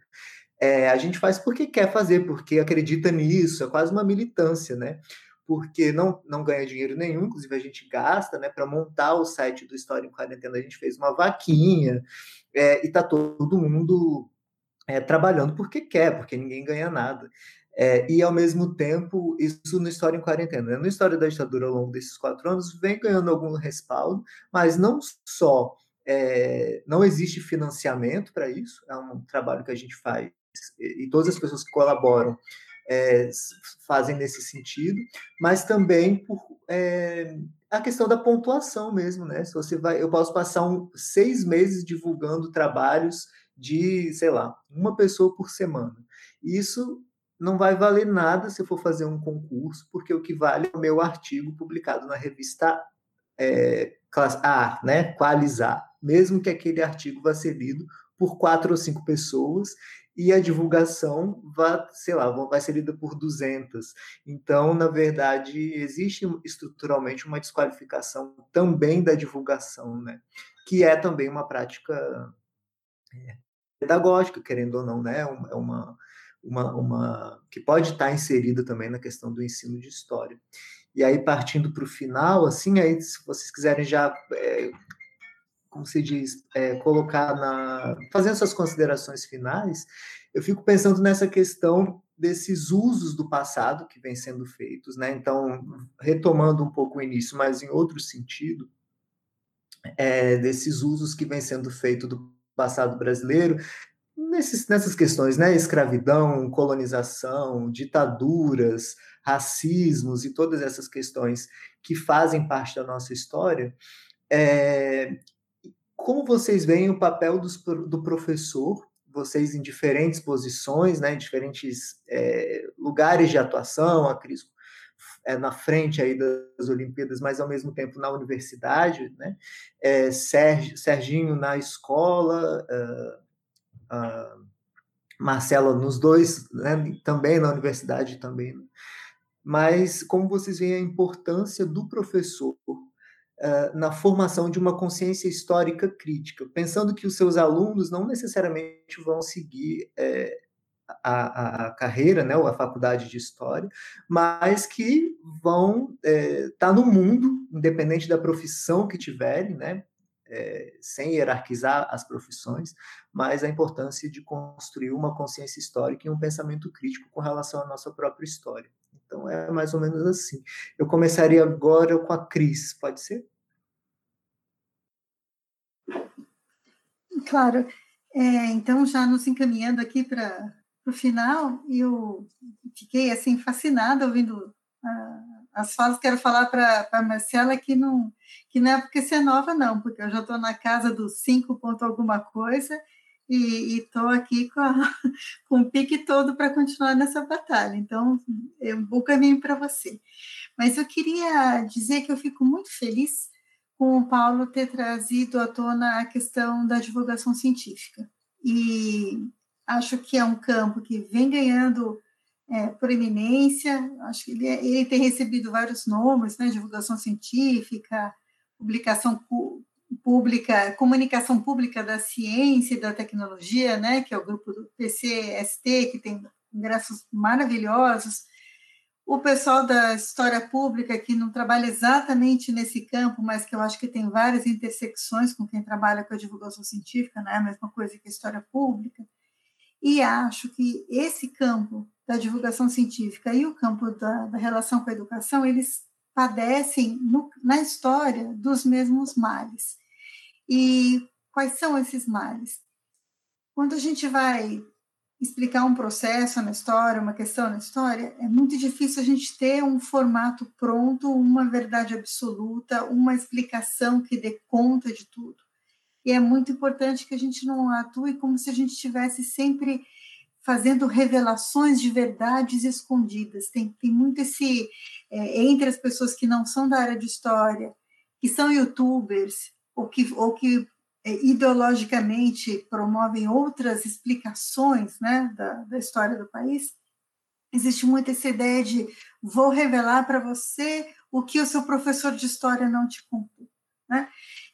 É, a gente faz porque quer fazer, porque acredita nisso, é quase uma militância, né? Porque não, não ganha dinheiro nenhum, inclusive a gente gasta, né? Para montar o site do História em Quarentena, a gente fez uma vaquinha, é, e tá todo mundo é, trabalhando porque quer, porque ninguém ganha nada. É, e, ao mesmo tempo, isso no História em Quarentena. Né? No História da Ditadura, ao longo desses quatro anos, vem ganhando algum respaldo, mas não só é, não existe financiamento para isso, é um trabalho que a gente faz, e, todas as pessoas que colaboram é, fazem nesse sentido, mas também por é, a questão da pontuação mesmo, né? Se você vai, eu posso passar um, seis meses divulgando trabalhos de, sei lá, uma pessoa por semana. Isso não vai valer nada se eu for fazer um concurso, porque o que vale é o meu artigo publicado na revista é, A, né, Qualizar, mesmo que aquele artigo vá ser lido por quatro ou cinco pessoas e a divulgação vai, sei lá, vai ser lida por 200. Então, na verdade, existe estruturalmente uma desqualificação também da divulgação, né? Que é também uma prática é, pedagógica, querendo ou não, né? É uma, uma, uma que pode estar inserida também na questão do ensino de história. E aí, partindo para o final, assim, aí, se vocês quiserem já, é, como se diz, é, colocar na. fazendo suas considerações finais, eu fico pensando nessa questão desses usos do passado que vêm sendo feitos, né? Então, retomando um pouco o início, mas em outro sentido, é, desses usos que vêm sendo feitos do passado brasileiro, nesses, nessas questões, né? Escravidão, colonização, ditaduras, racismos e todas essas questões que fazem parte da nossa história. É, como vocês veem o papel dos, do professor, vocês em diferentes posições, né, em diferentes é, lugares de atuação, a Cris é, na frente aí das Olimpíadas, mas ao mesmo tempo na universidade, né? É, Sergi, Serginho na escola, uh, Marcela nos dois, né, também na universidade também. Né? Mas como vocês veem a importância do professor uh, na formação de uma consciência histórica crítica, pensando que os seus alunos não necessariamente vão seguir é, a, a, carreira, né, ou a faculdade de história, mas que vão estar é, tá no mundo, independente da profissão que tiverem, né, é, sem hierarquizar as profissões, mas a importância de construir uma consciência histórica e um pensamento crítico com relação à nossa própria história. Então é mais ou menos assim. Eu começaria agora com a Cris, pode ser? Claro. É, então, já nos encaminhando aqui para o final, eu fiquei assim fascinada ouvindo uh, as falas. Quero falar para a Marcela que não que não é porque você é nova, não, porque eu já estou na casa dos cinco ponto alguma coisa e estou aqui com, a, [LAUGHS] com o pique todo para continuar nessa batalha. Então, é um bom caminho para você. Mas eu queria dizer que eu fico muito feliz com o Paulo ter trazido à tona a questão da divulgação científica. E acho que é um campo que vem ganhando é, proeminência, acho que ele, é, ele, tem recebido vários nomes, né, divulgação científica, publicação pública, comunicação pública da ciência e da tecnologia, né, que é o grupo do PCST, que tem ingressos maravilhosos, o pessoal da história pública, que não trabalha exatamente nesse campo, mas que eu acho que tem várias intersecções com quem trabalha com a divulgação científica, não é a mesma coisa que a história pública, e acho que esse campo da divulgação científica e o campo da, da relação com a educação, eles padecem no, na história dos mesmos males. E quais são esses males? Quando a gente vai explicar um processo na história, uma questão na história, é muito difícil a gente ter um formato pronto, uma verdade absoluta, uma explicação que dê conta de tudo. E é muito importante que a gente não atue como se a gente estivesse sempre fazendo revelações de verdades escondidas. Tem, tem muito esse, é, entre as pessoas que não são da área de história, que são youtubers, ou que, ou que é, ideologicamente promovem outras explicações né, da, da história do país, existe muito essa ideia de vou revelar para você o que o seu professor de história não te contou. Né?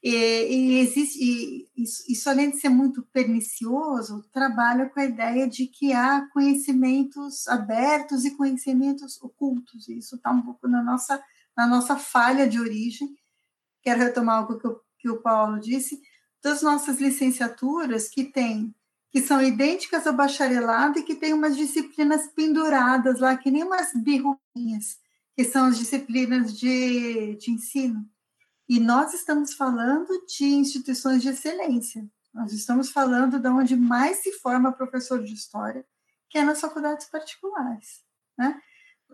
E, e existe, e isso, além de ser muito pernicioso, trabalha com a ideia de que há conhecimentos abertos e conhecimentos ocultos. Isso está um pouco na nossa, na nossa falha de origem. Quero retomar algo que, que o Paulo disse, das nossas licenciaturas que tem que são idênticas ao bacharelado e que tem umas disciplinas penduradas lá, que nem umas birruinhas, que são as disciplinas de, de ensino. E nós estamos falando de instituições de excelência. Nós estamos falando de onde mais se forma professor de história, que é nas faculdades particulares. Né?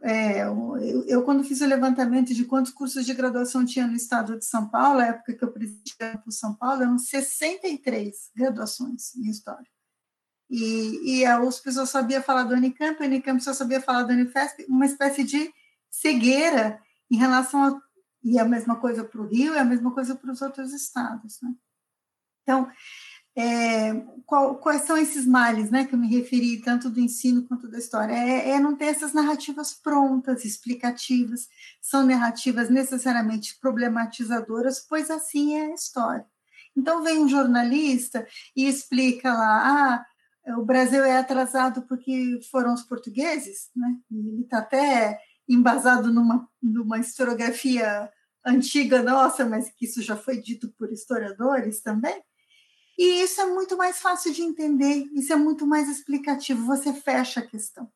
É, eu, eu, quando fiz o levantamento de quantos cursos de graduação tinha no estado de São Paulo, na época que eu presidia para São Paulo, eram 63 graduações em História. E, e a USP só sabia falar do Unicamp, a Unicamp só sabia falar do Unifesp, uma espécie de cegueira em relação a e é a mesma coisa para o Rio, é a mesma coisa para os outros estados. Né? Então, é, qual, quais são esses males né, que eu me referi, tanto do ensino quanto da história? É, é, não ter essas narrativas prontas, explicativas, são narrativas necessariamente problematizadoras, pois assim é a história. Então, vem um jornalista e explica lá, ah, o Brasil é atrasado porque foram os portugueses, né? ele está até embasado numa, numa historiografia antiga nossa, mas que isso já foi dito por historiadores também. E isso é muito mais fácil de entender, isso é muito mais explicativo, você fecha a questão.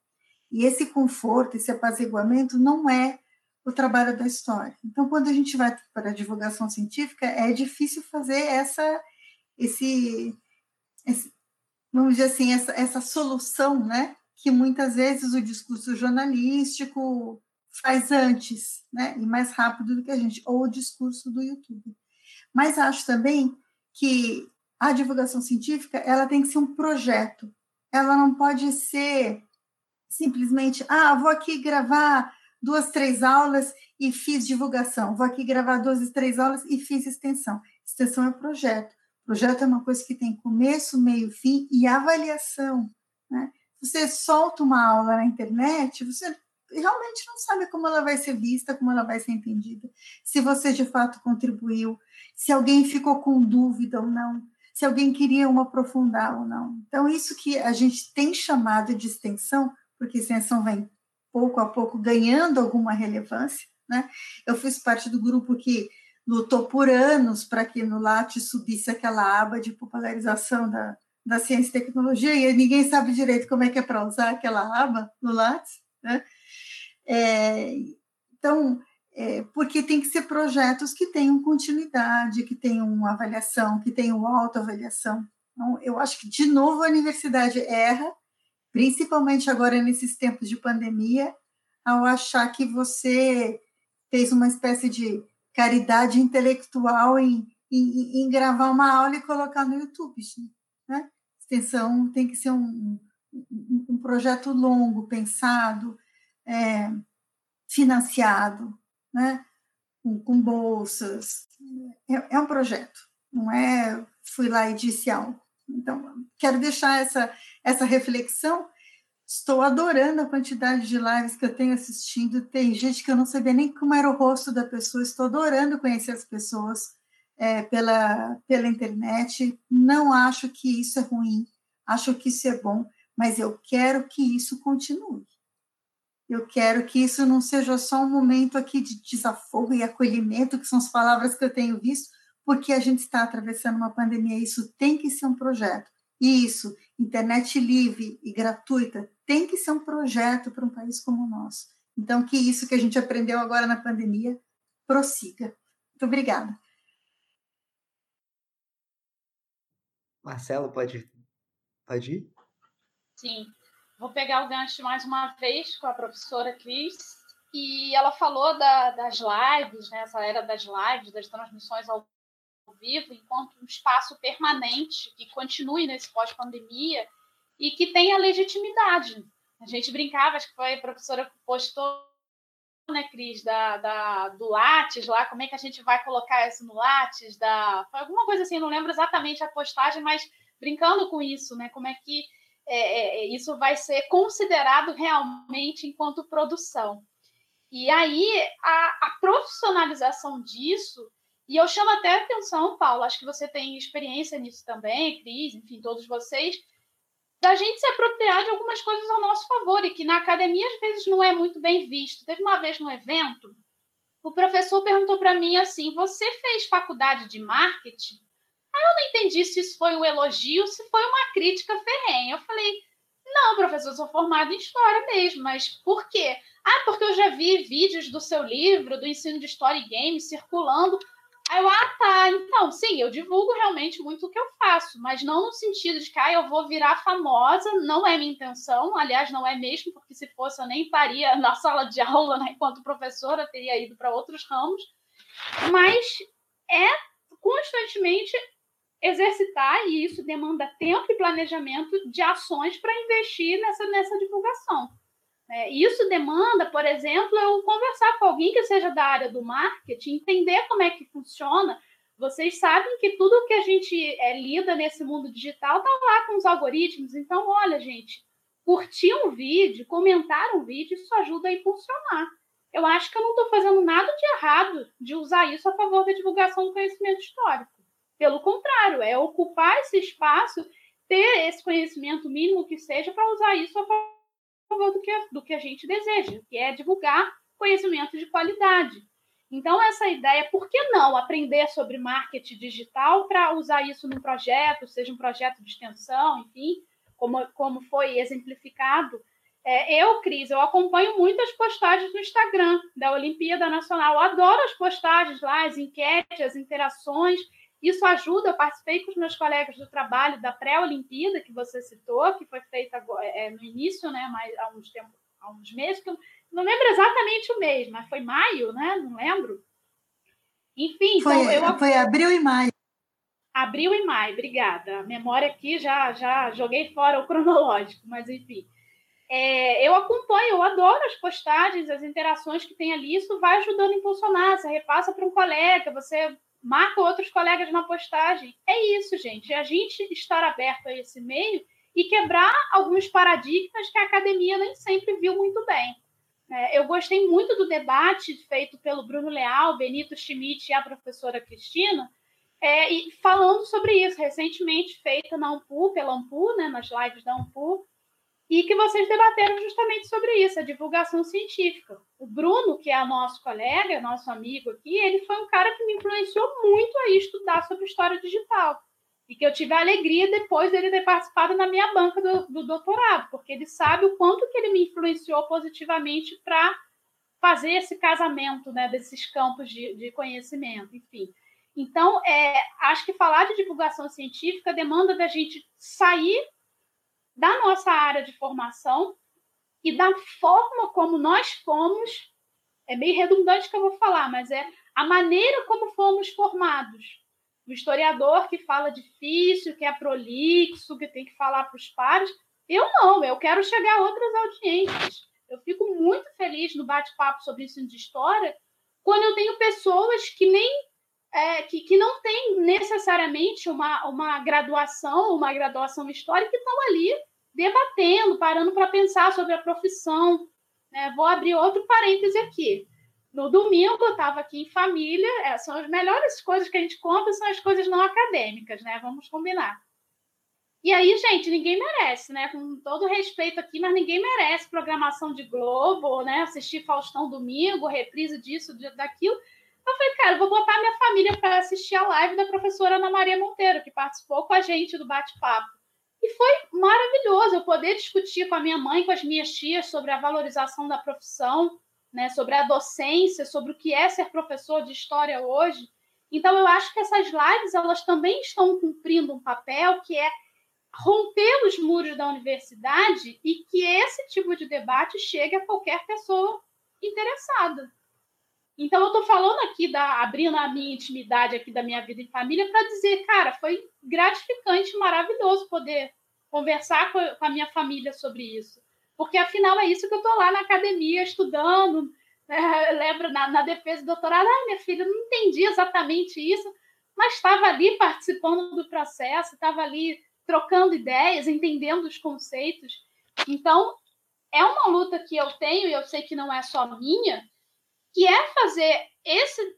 E esse conforto, esse apaziguamento não é o trabalho da história. Então, quando a gente vai para a divulgação científica, é difícil fazer essa, esse, esse vamos dizer assim, essa, essa solução, né? Que muitas vezes o discurso jornalístico faz antes, né? E mais rápido do que a gente, ou o discurso do YouTube. Mas acho também que a divulgação científica ela tem que ser um projeto. Ela não pode ser simplesmente, ah, vou aqui gravar duas, três aulas e fiz divulgação. Vou aqui gravar duas, três aulas e fiz extensão. Extensão é projeto. Projeto é uma coisa que tem começo, meio, fim e avaliação. Né? Você solta uma aula na internet, você realmente não sabe como ela vai ser vista, como ela vai ser entendida, se você de fato contribuiu, se alguém ficou com dúvida ou não, se alguém queria uma aprofundar ou não. Então, isso que a gente tem chamado de extensão, porque extensão vem pouco a pouco ganhando alguma relevância, né? Eu fiz parte do grupo que lutou por anos para que no Lattes subisse aquela aba de popularização da, da ciência e tecnologia, e ninguém sabe direito como é que é para usar aquela aba no Lattes, né? É, então, é, porque tem que ser projetos que tenham continuidade, que tenham uma avaliação, que tenham autoavaliação. Então, eu acho que, de novo, a universidade erra, principalmente agora nesses tempos de pandemia, ao achar que você fez uma espécie de caridade intelectual em, em, em gravar uma aula e colocar no YouTube. Extensão tem que ser um, um, um projeto longo, pensado, é, financiado, né? com, com bolsas. É, é, um projeto, não é fui lá e disse algo. Então, quero deixar essa, essa reflexão. Estou adorando a quantidade de lives que eu tenho assistindo. Tem gente que eu não sabia nem como era o rosto da pessoa. Estou adorando conhecer as pessoas é, pela, pela internet. Não acho que isso é ruim, acho que isso é bom, mas eu quero que isso continue. Eu quero que isso não seja só um momento aqui de desafogo e acolhimento, que são as palavras que eu tenho visto, porque a gente está atravessando uma pandemia. Isso tem que ser um projeto. E isso, internet livre e gratuita, tem que ser um projeto para um país como o nosso. Então, que isso que a gente aprendeu agora na pandemia prossiga. Muito obrigada. Marcelo, pode, pode ir? Sim. Vou pegar o gancho mais uma vez com a professora Cris. E ela falou da, das lives, né, essa era das lives, das transmissões ao vivo, enquanto um espaço permanente que continue nesse pós-pandemia e que tenha legitimidade. A gente brincava, acho que foi a professora que postou, né, Cris, da, da, do Lattes lá, como é que a gente vai colocar isso no Lattes, da, foi alguma coisa assim, não lembro exatamente a postagem, mas brincando com isso, né, como é que é, é, é, isso vai ser considerado realmente enquanto produção. E aí, a, a, profissionalização disso, e eu chamo até atenção, Paulo, acho que você tem experiência nisso também, Cris, enfim, todos vocês, da gente se apropriar de algumas coisas ao nosso favor, e que na academia às vezes não é muito bem visto. Teve uma vez no evento, o professor perguntou para mim assim: Você fez faculdade de marketing? Aí eu não entendi se isso foi um elogio, se foi uma crítica ferrenha. Eu falei, não, professor, eu sou formado em história mesmo, mas por quê? Ah, porque eu já vi vídeos do seu livro, do ensino de história e games circulando. Aí eu, ah, tá, então, sim, eu divulgo realmente muito o que eu faço, mas não no sentido de que ah, eu vou virar famosa, não é minha intenção, aliás, não é mesmo, porque se fosse eu nem estaria na sala de aula, né, enquanto professora, teria ido para outros ramos, mas é constantemente exercitar, e isso demanda tempo e planejamento de ações para investir nessa, nessa divulgação. É, isso demanda, por exemplo, eu conversar com alguém que seja da área do marketing, entender como é que funciona. Vocês sabem que tudo que a gente é, lida nesse mundo digital está lá com os algoritmos. Então, olha, gente, curtir um vídeo, comentar um vídeo, isso ajuda a impulsionar. Eu acho que eu não estou fazendo nada de errado de usar isso a favor da divulgação do conhecimento histórico. Pelo contrário, é ocupar esse espaço, ter esse conhecimento mínimo que seja para usar isso a favor do que, do que a gente deseja, que é divulgar conhecimento de qualidade. Então, essa ideia, por que não aprender sobre marketing digital para usar isso num projeto, seja um projeto de extensão, enfim, como, como foi exemplificado. É, eu, Cris, eu acompanho muitas postagens no Instagram da Olimpíada Nacional. Eu adoro as postagens lá, as enquetes, as interações. Isso ajuda, eu participei com os meus colegas do trabalho da pré-Olimpíada, que você citou, que foi feita é, no início, né, mas há uns, tempos, há uns meses, que eu não lembro exatamente o mês, mas foi maio, né? Não lembro. Enfim, foi, então eu... Foi abril e maio. Abril e maio, obrigada. A memória aqui já, já joguei fora o cronológico, mas enfim. É, eu acompanho, eu adoro as postagens, as interações que tem ali, isso vai ajudando a impulsionar. Você repassa para um colega, você marca outros colegas na postagem. É isso, gente. É a gente estar aberto a esse meio e quebrar alguns paradigmas que a academia nem sempre viu muito bem. É, eu gostei muito do debate feito pelo Bruno Leal, Benito Schmidt e a professora Cristina, é, e falando sobre isso, recentemente feita na Ampu, pela Ampu, né, nas lives da Ampu, e que vocês debateram justamente sobre isso, a divulgação científica. O Bruno, que é nosso colega, nosso amigo aqui, ele foi um cara que me influenciou muito a estudar sobre história digital. E que eu tive a alegria depois dele ter participado na minha banca do, do doutorado, porque ele sabe o quanto que ele me influenciou positivamente para fazer esse casamento né, desses campos de, de conhecimento, enfim. Então, é, acho que falar de divulgação científica demanda da gente sair da nossa área de formação e da forma como nós fomos. É meio redundante que eu vou falar, mas é a maneira como fomos formados. O historiador que fala difícil, que é prolixo, que tem que falar para os pares. Eu não, eu quero chegar a outras audiências. Eu fico muito feliz no bate-papo sobre isso de história, quando eu tenho pessoas que nem é, que, que não têm necessariamente uma, uma graduação, uma graduação histórica, que estão ali debatendo, parando para pensar sobre a profissão. Né? Vou abrir outro parêntese aqui. No domingo, eu estava aqui em família, é, são as melhores coisas que a gente conta, são as coisas não acadêmicas, né? Vamos combinar. E aí, gente, ninguém merece, né? Com todo respeito aqui, mas ninguém merece programação de Globo, né? Assistir Faustão domingo, reprise disso, daquilo. Eu falei, cara, eu vou botar minha família para assistir a live da professora Ana Maria Monteiro, que participou com a gente do bate-papo. E foi maravilhoso eu poder discutir com a minha mãe, com as minhas tias, sobre a valorização da profissão, né, sobre a docência, sobre o que é ser professor de história hoje. Então, eu acho que essas lives elas também estão cumprindo um papel que é romper os muros da universidade e que esse tipo de debate chegue a qualquer pessoa interessada. Então, eu estou falando aqui, da, abrindo a minha intimidade aqui da minha vida em família, para dizer, cara, foi gratificante, maravilhoso poder conversar com a, minha família sobre isso. Porque, afinal, é isso que eu estou lá na academia estudando. Né? [LAUGHS] Na, na defesa do doutorado, ah, minha filha, não entendi exatamente isso, mas estava ali participando do processo, estava ali trocando ideias, entendendo os conceitos. Então, é uma luta que eu tenho, e eu sei que não é só minha, que é fazer esse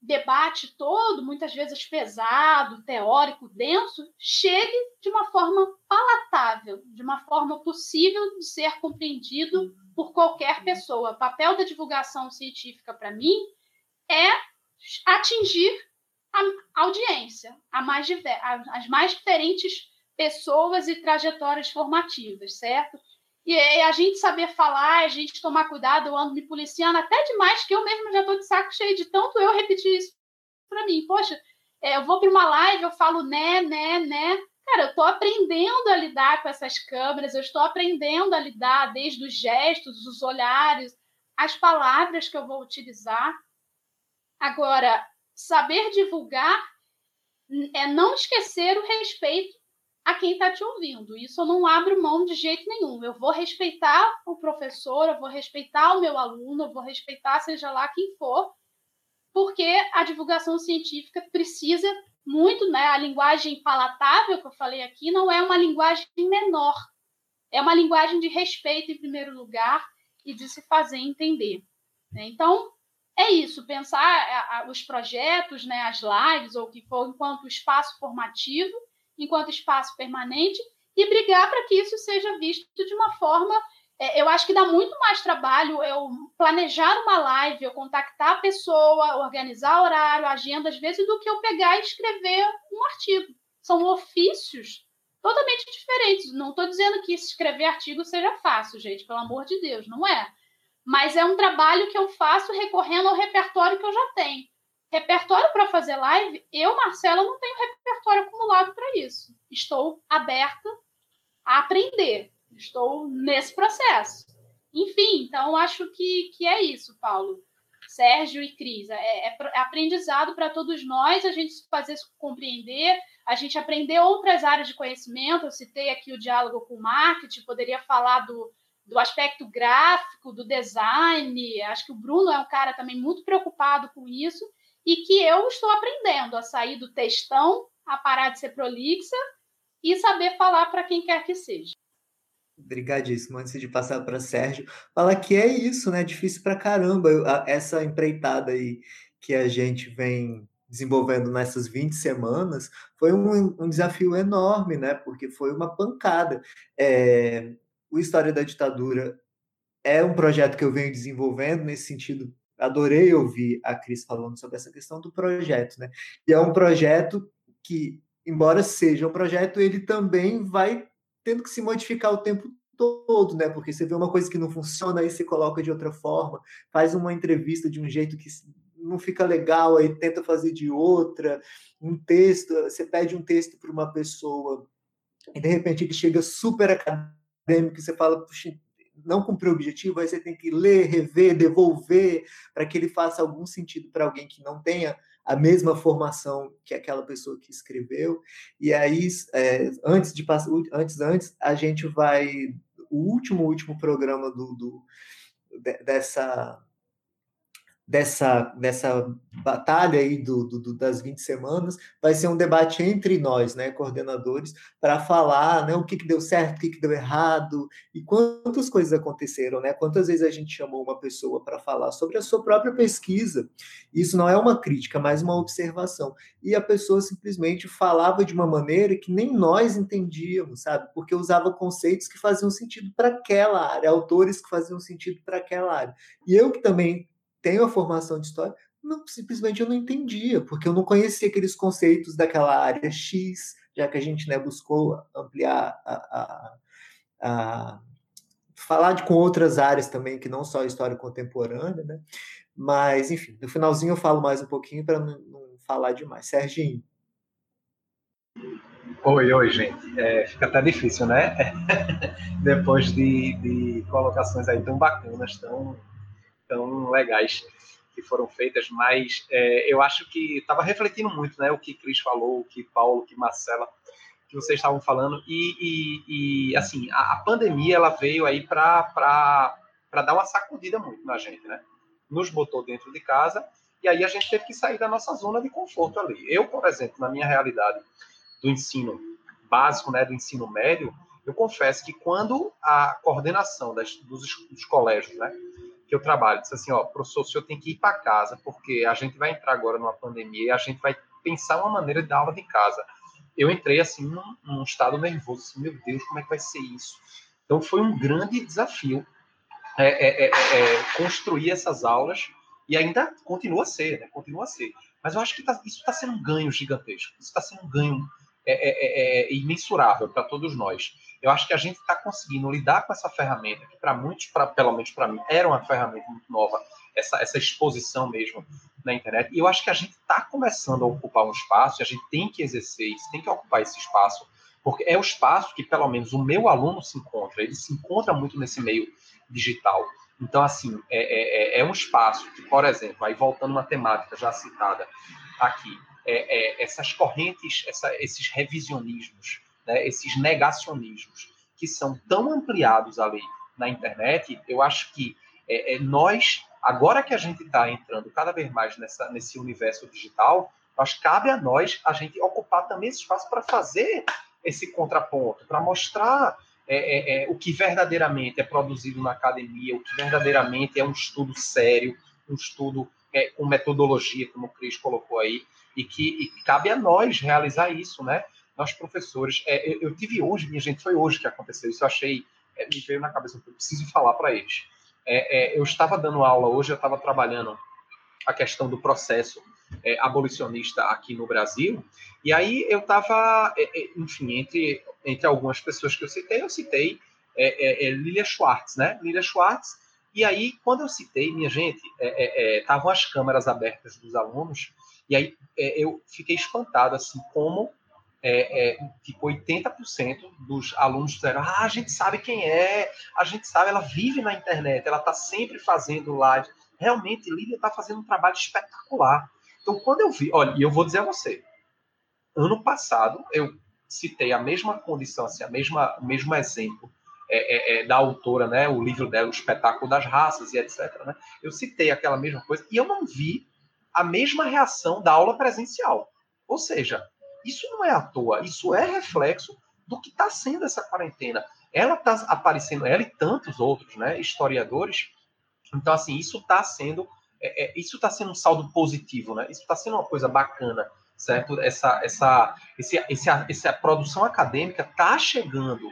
debate todo, muitas vezes pesado, teórico, denso, chegue de uma forma palatável, de uma forma possível de ser compreendido por qualquer pessoa. O papel da divulgação científica, para mim, é atingir a audiência, a mais, as mais diferentes pessoas e trajetórias formativas, certo? E a gente saber falar, a gente tomar cuidado, eu ando me policiando até demais, que eu mesmo já estou de saco cheio de tanto eu repetir isso para mim. Poxa, é, eu vou para uma live, eu falo né, né, né. Cara, eu estou aprendendo a lidar com essas câmeras, eu estou aprendendo a lidar desde os gestos, os olhares, as palavras que eu vou utilizar. Agora, saber divulgar é não esquecer o respeito a quem está te ouvindo. Isso eu não abro mão de jeito nenhum. Eu vou respeitar o professor, eu vou respeitar o meu aluno, eu vou respeitar seja lá quem for, porque a divulgação científica precisa muito, né? A linguagem palatável que eu falei aqui não é uma linguagem menor, é uma linguagem de respeito em primeiro lugar e de se fazer entender. Né? Então é isso, pensar os projetos, né, as lives ou o que for enquanto espaço formativo enquanto espaço permanente e brigar para que isso seja visto de uma forma. É, eu acho que dá muito mais trabalho eu planejar uma live, eu contactar a pessoa, organizar horário, agenda, às vezes, do que eu pegar e escrever um artigo. São ofícios totalmente diferentes. Não estou dizendo que escrever artigo seja fácil, gente, pelo amor de Deus, não é. Mas é um trabalho que eu faço recorrendo ao repertório que eu já tenho. Repertório para fazer live, eu, Marcela, não tenho repertório acumulado para isso. Estou aberta a aprender. Estou nesse processo. Enfim, então acho que, que é isso, Paulo. Sérgio e Cris. É, é, é aprendizado para todos nós a gente fazer compreender, a gente aprender outras áreas de conhecimento. Eu citei aqui o diálogo com o marketing, poderia falar do, do aspecto gráfico, do design. Acho que o Bruno é um cara também muito preocupado com isso e que eu estou aprendendo a sair do textão, a parar de ser prolixa e saber falar para quem quer que seja. Obrigadíssimo. Antes de passar para Sérgio, fala que é isso, né? Difícil para caramba essa empreitada aí que a gente vem desenvolvendo nessas 20 semanas foi um, um desafio enorme, né? Porque foi uma pancada. É, o História da Ditadura é um projeto que eu venho desenvolvendo nesse sentido adorei ouvir a Cris falando sobre essa questão do projeto, né? E é um projeto que, embora seja um projeto, ele também vai tendo que se modificar o tempo todo, né? Porque você vê uma coisa que não funciona, aí você coloca de outra forma, faz uma entrevista de um jeito que não fica legal, aí tenta fazer de outra, um texto, você pede um texto para uma pessoa e de repente ele chega super acadêmico você fala, puxa, não cumpriu o objetivo, aí você tem que ler, rever, devolver, para que ele faça algum sentido para alguém que não tenha a mesma formação que aquela pessoa que escreveu. E aí, é, antes de passar, antes, antes, a gente vai. O último, último programa do, do dessa dessa, dessa batalha aí do, do, das 20 semanas vai ser um debate entre nós, né, coordenadores, para falar né, o que, que deu certo, o que, que deu errado e quantas coisas aconteceram, né? Quantas vezes a gente chamou uma pessoa para falar sobre a sua própria pesquisa. Isso não é uma crítica, mas uma observação. E a pessoa simplesmente falava de uma maneira que nem nós entendíamos, sabe? Porque usava conceitos que faziam sentido para aquela área, autores que faziam sentido para aquela área. E eu que também tenho a formação de história, não, simplesmente eu não entendia, porque eu não conhecia aqueles conceitos daquela área X, já que a gente né, buscou ampliar a, a, a falar de, com outras áreas também, que não só a história contemporânea, né? Mas, enfim, no finalzinho eu falo mais um pouquinho para não, não, falar demais. Serginho. Oi, oi, gente. É, fica até difícil, né? [LAUGHS] Depois de, de colocações aí tão bacanas, tão tão legais que foram feitas, mas é, eu acho que estava refletindo muito, né, o que Cris falou, o que Paulo, o que Marcela, que vocês estavam falando, e, e, e assim, a, a, pandemia ela veio aí para dar uma sacudida muito na gente, né? Nos botou dentro de casa e aí a gente teve que sair da nossa zona de conforto ali. Eu, por exemplo, na minha realidade do ensino básico, né, do ensino médio, eu confesso que quando a coordenação das, dos, dos colégios, né, que eu trabalho, disse assim, ó, professor, o senhor tem que ir para casa, porque a gente vai entrar agora numa pandemia e a gente vai pensar uma maneira de dar aula de casa. Eu entrei, assim, num, num estado nervoso, assim, meu Deus, como é que vai ser isso? Então, foi um grande desafio é, é, é, é, é construir essas aulas e ainda continua a ser, né? Continua a ser. Mas eu acho que tá, isso está sendo um ganho gigantesco. Isso está sendo um ganho é, imensurável para todos nós eu acho que a gente está conseguindo lidar com essa ferramenta, que para muitos, pra, pelo menos para mim, era uma ferramenta muito nova, essa, essa exposição mesmo na internet. E eu acho que a gente está começando a ocupar um espaço, e a gente tem que exercer isso, tem que ocupar esse espaço, porque é o espaço que, pelo menos, o meu aluno se encontra, ele se encontra muito nesse meio digital. Então, assim, é, é, é um espaço que, por exemplo, aí voltando uma temática já citada aqui, é, é, essas correntes, essa, esses revisionismos, né, esses negacionismos que são tão ampliados ali na internet, eu acho que é, é, nós, agora que a gente está entrando cada vez mais nessa, nesse universo digital, nós cabe a nós a gente ocupar também esse espaço para fazer esse contraponto, para mostrar é, é, é, o que verdadeiramente é produzido na academia, o que verdadeiramente é um estudo sério, um estudo é, com metodologia, como o Cris colocou aí, e que e cabe a nós realizar isso, né? Nós professores, é, eu, eu, tive hoje, minha gente, foi hoje que aconteceu isso, eu achei, é, me veio na cabeça, eu preciso falar para eles. É, é, eu estava dando aula hoje, eu estava trabalhando a questão do processo é, abolicionista aqui no Brasil, e aí eu estava, é, enfim, entre, entre algumas pessoas que eu citei, eu citei Lilia Schwartz, né? Lilia Schwartz, e aí, quando eu citei, minha gente, estavam as câmeras abertas dos alunos, e aí eu fiquei espantado, assim, como é, é, tipo 80% dos alunos disseram: ah, a gente sabe quem é, a gente sabe, ela vive na internet, ela está sempre fazendo live. Realmente, Lília está fazendo um trabalho espetacular. Então, quando eu vi, olha, e eu vou dizer a você, ano passado eu citei a mesma condição, assim, a mesma, o mesmo exemplo é, é, é, da autora, né, o livro dela, o espetáculo das raças e etc. Né? Eu citei aquela mesma coisa e eu não vi a mesma reação da aula presencial. Ou seja, isso não é à toa, isso é reflexo do que está sendo essa quarentena. Ela está aparecendo, ela e tantos outros, né, historiadores. Então, assim, isso está sendo, é, é, isso está sendo um saldo positivo, né? Isso está sendo uma coisa bacana, certo? Essa, essa, esse, esse, essa produção acadêmica está chegando,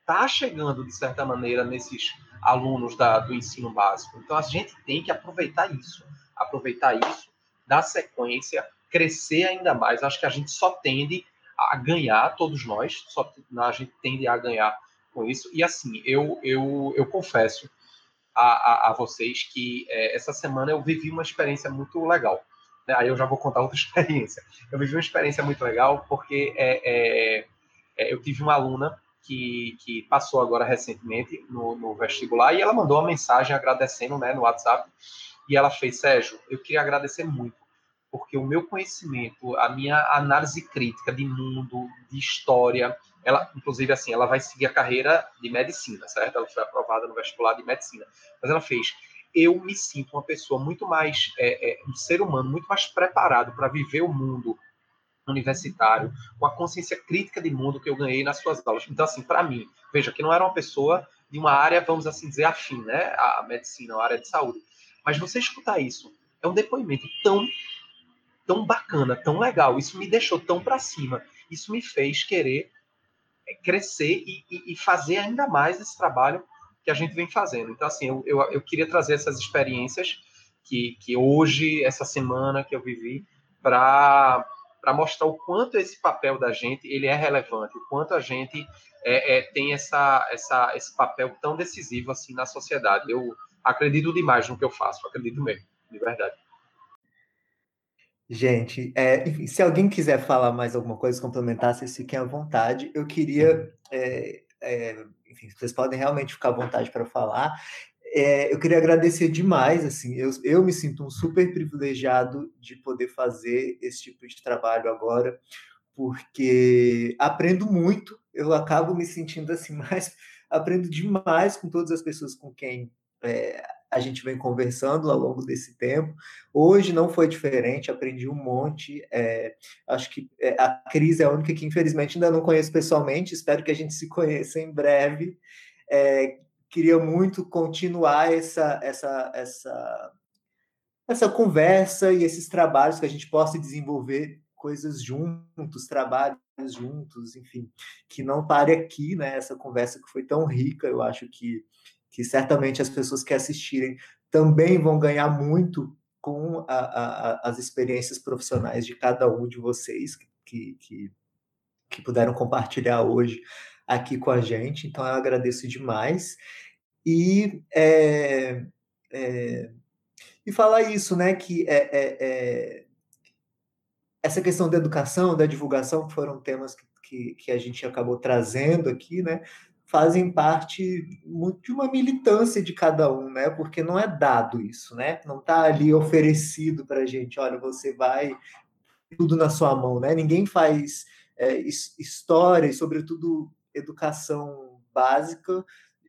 está chegando de certa maneira nesses alunos da, do ensino básico. Então, a gente tem que aproveitar isso, aproveitar isso, dar sequência crescer ainda mais. Acho que a gente só tende a ganhar, todos nós, só a gente tende a ganhar com isso. E assim, eu, eu, eu confesso a, a, a vocês que é, essa semana eu vivi uma experiência muito legal. Né? Aí eu já vou contar [LAUGHS] outra experiência. Eu vivi uma experiência muito legal porque é, é, é, eu tive uma aluna que, que passou agora recentemente no, no, vestibular e ela mandou uma mensagem agradecendo né, no WhatsApp. E ela fez, Sérgio, eu queria agradecer muito porque o meu conhecimento, a minha análise crítica de mundo, de história, ela, inclusive, assim, ela vai seguir a carreira de medicina, certo? Ela foi aprovada no vestibular de medicina. Mas ela fez. eu me sinto uma pessoa muito mais, é, é, um ser humano muito mais preparado para viver o mundo universitário, com a consciência crítica de mundo que eu ganhei nas suas aulas. Então, assim, para mim, veja que não era uma pessoa de uma área, vamos assim dizer, afim, né, a medicina, a área de saúde. Mas você escutar isso, é um depoimento tão, tão bacana, tão legal. Isso me deixou tão para cima. Isso me fez querer é, crescer e, e, e, fazer ainda mais esse trabalho que a gente vem fazendo. Então, assim, eu, eu, eu queria trazer essas experiências que, que hoje, essa semana que eu vivi, para para mostrar o quanto esse papel da gente ele é relevante, o quanto a gente é, é, tem essa, essa, esse papel tão decisivo assim na sociedade. Eu acredito demais no que eu faço, acredito mesmo, de verdade. Gente, é, enfim, se alguém quiser falar mais alguma coisa, complementar, vocês fiquem à vontade. Eu queria, é, é, enfim, vocês podem realmente ficar à vontade para falar. É, eu queria agradecer demais, assim, eu, eu me sinto um super privilegiado de poder fazer esse tipo de trabalho agora, porque aprendo muito, eu acabo me sentindo assim [LAUGHS] mais, aprendo demais com todas as pessoas com quem é, a gente vem conversando ao longo desse tempo. Hoje não foi diferente, aprendi um monte. É, acho que é, a Cris é a única que, infelizmente, ainda não conheço pessoalmente. Espero que a gente se conheça em breve. É, queria muito continuar essa, essa, essa, essa conversa e esses trabalhos que a gente possa desenvolver coisas juntos, trabalhos juntos, enfim, que não pare aqui, né? Essa conversa que foi tão rica, eu acho que, que certamente as pessoas que assistirem também vão ganhar muito com a, a, as experiências profissionais de cada um de vocês que, que, que puderam compartilhar hoje aqui com a gente, então eu agradeço demais. E, é, é, e falar isso, né, que é, é, é, essa questão da educação, da divulgação, foram temas que, que, que, a gente acabou trazendo aqui, né, fazem parte de uma militância de cada um, né, porque não é dado isso, né, não está ali oferecido para a gente, olha, você vai tudo na sua mão, né, ninguém faz é, história e, sobretudo, educação básica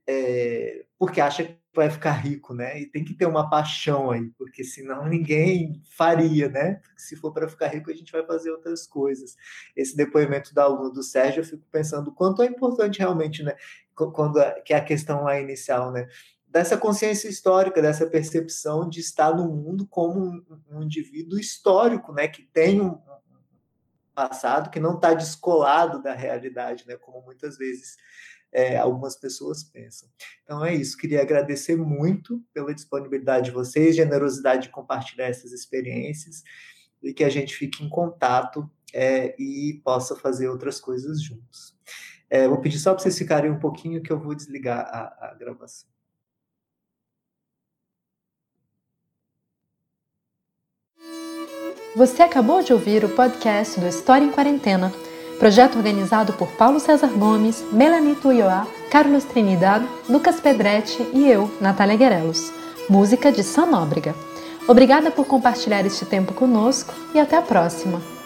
é, porque acha vai ficar rico, né? E tem que ter uma paixão aí, porque senão ninguém faria, né? Se for para ficar rico, a gente vai fazer outras coisas. Esse depoimento da aluna do Sérgio, eu fico pensando quanto é importante realmente, né? Quando que é a questão lá inicial, né? Dessa consciência histórica, dessa percepção de estar no mundo como um, um indivíduo histórico, né? Que tem um, passado que não está descolado da realidade, né? Como muitas vezes é, algumas pessoas pensam. Então é isso. Queria agradecer muito pela disponibilidade de vocês, generosidade de compartilhar essas experiências e que a gente fique em contato é, e possa fazer outras coisas juntos. É, vou pedir só para vocês ficarem um pouquinho que eu vou desligar a, a gravação. Você acabou de ouvir o podcast do História em Quarentena, projeto organizado por Paulo César Gomes, Melanie Tuioá, Carlos Trinidad, Lucas Pedretti e eu, Natália Guerelos. Música de Sam Nóbrega. Obrigada por compartilhar este tempo conosco e até a próxima!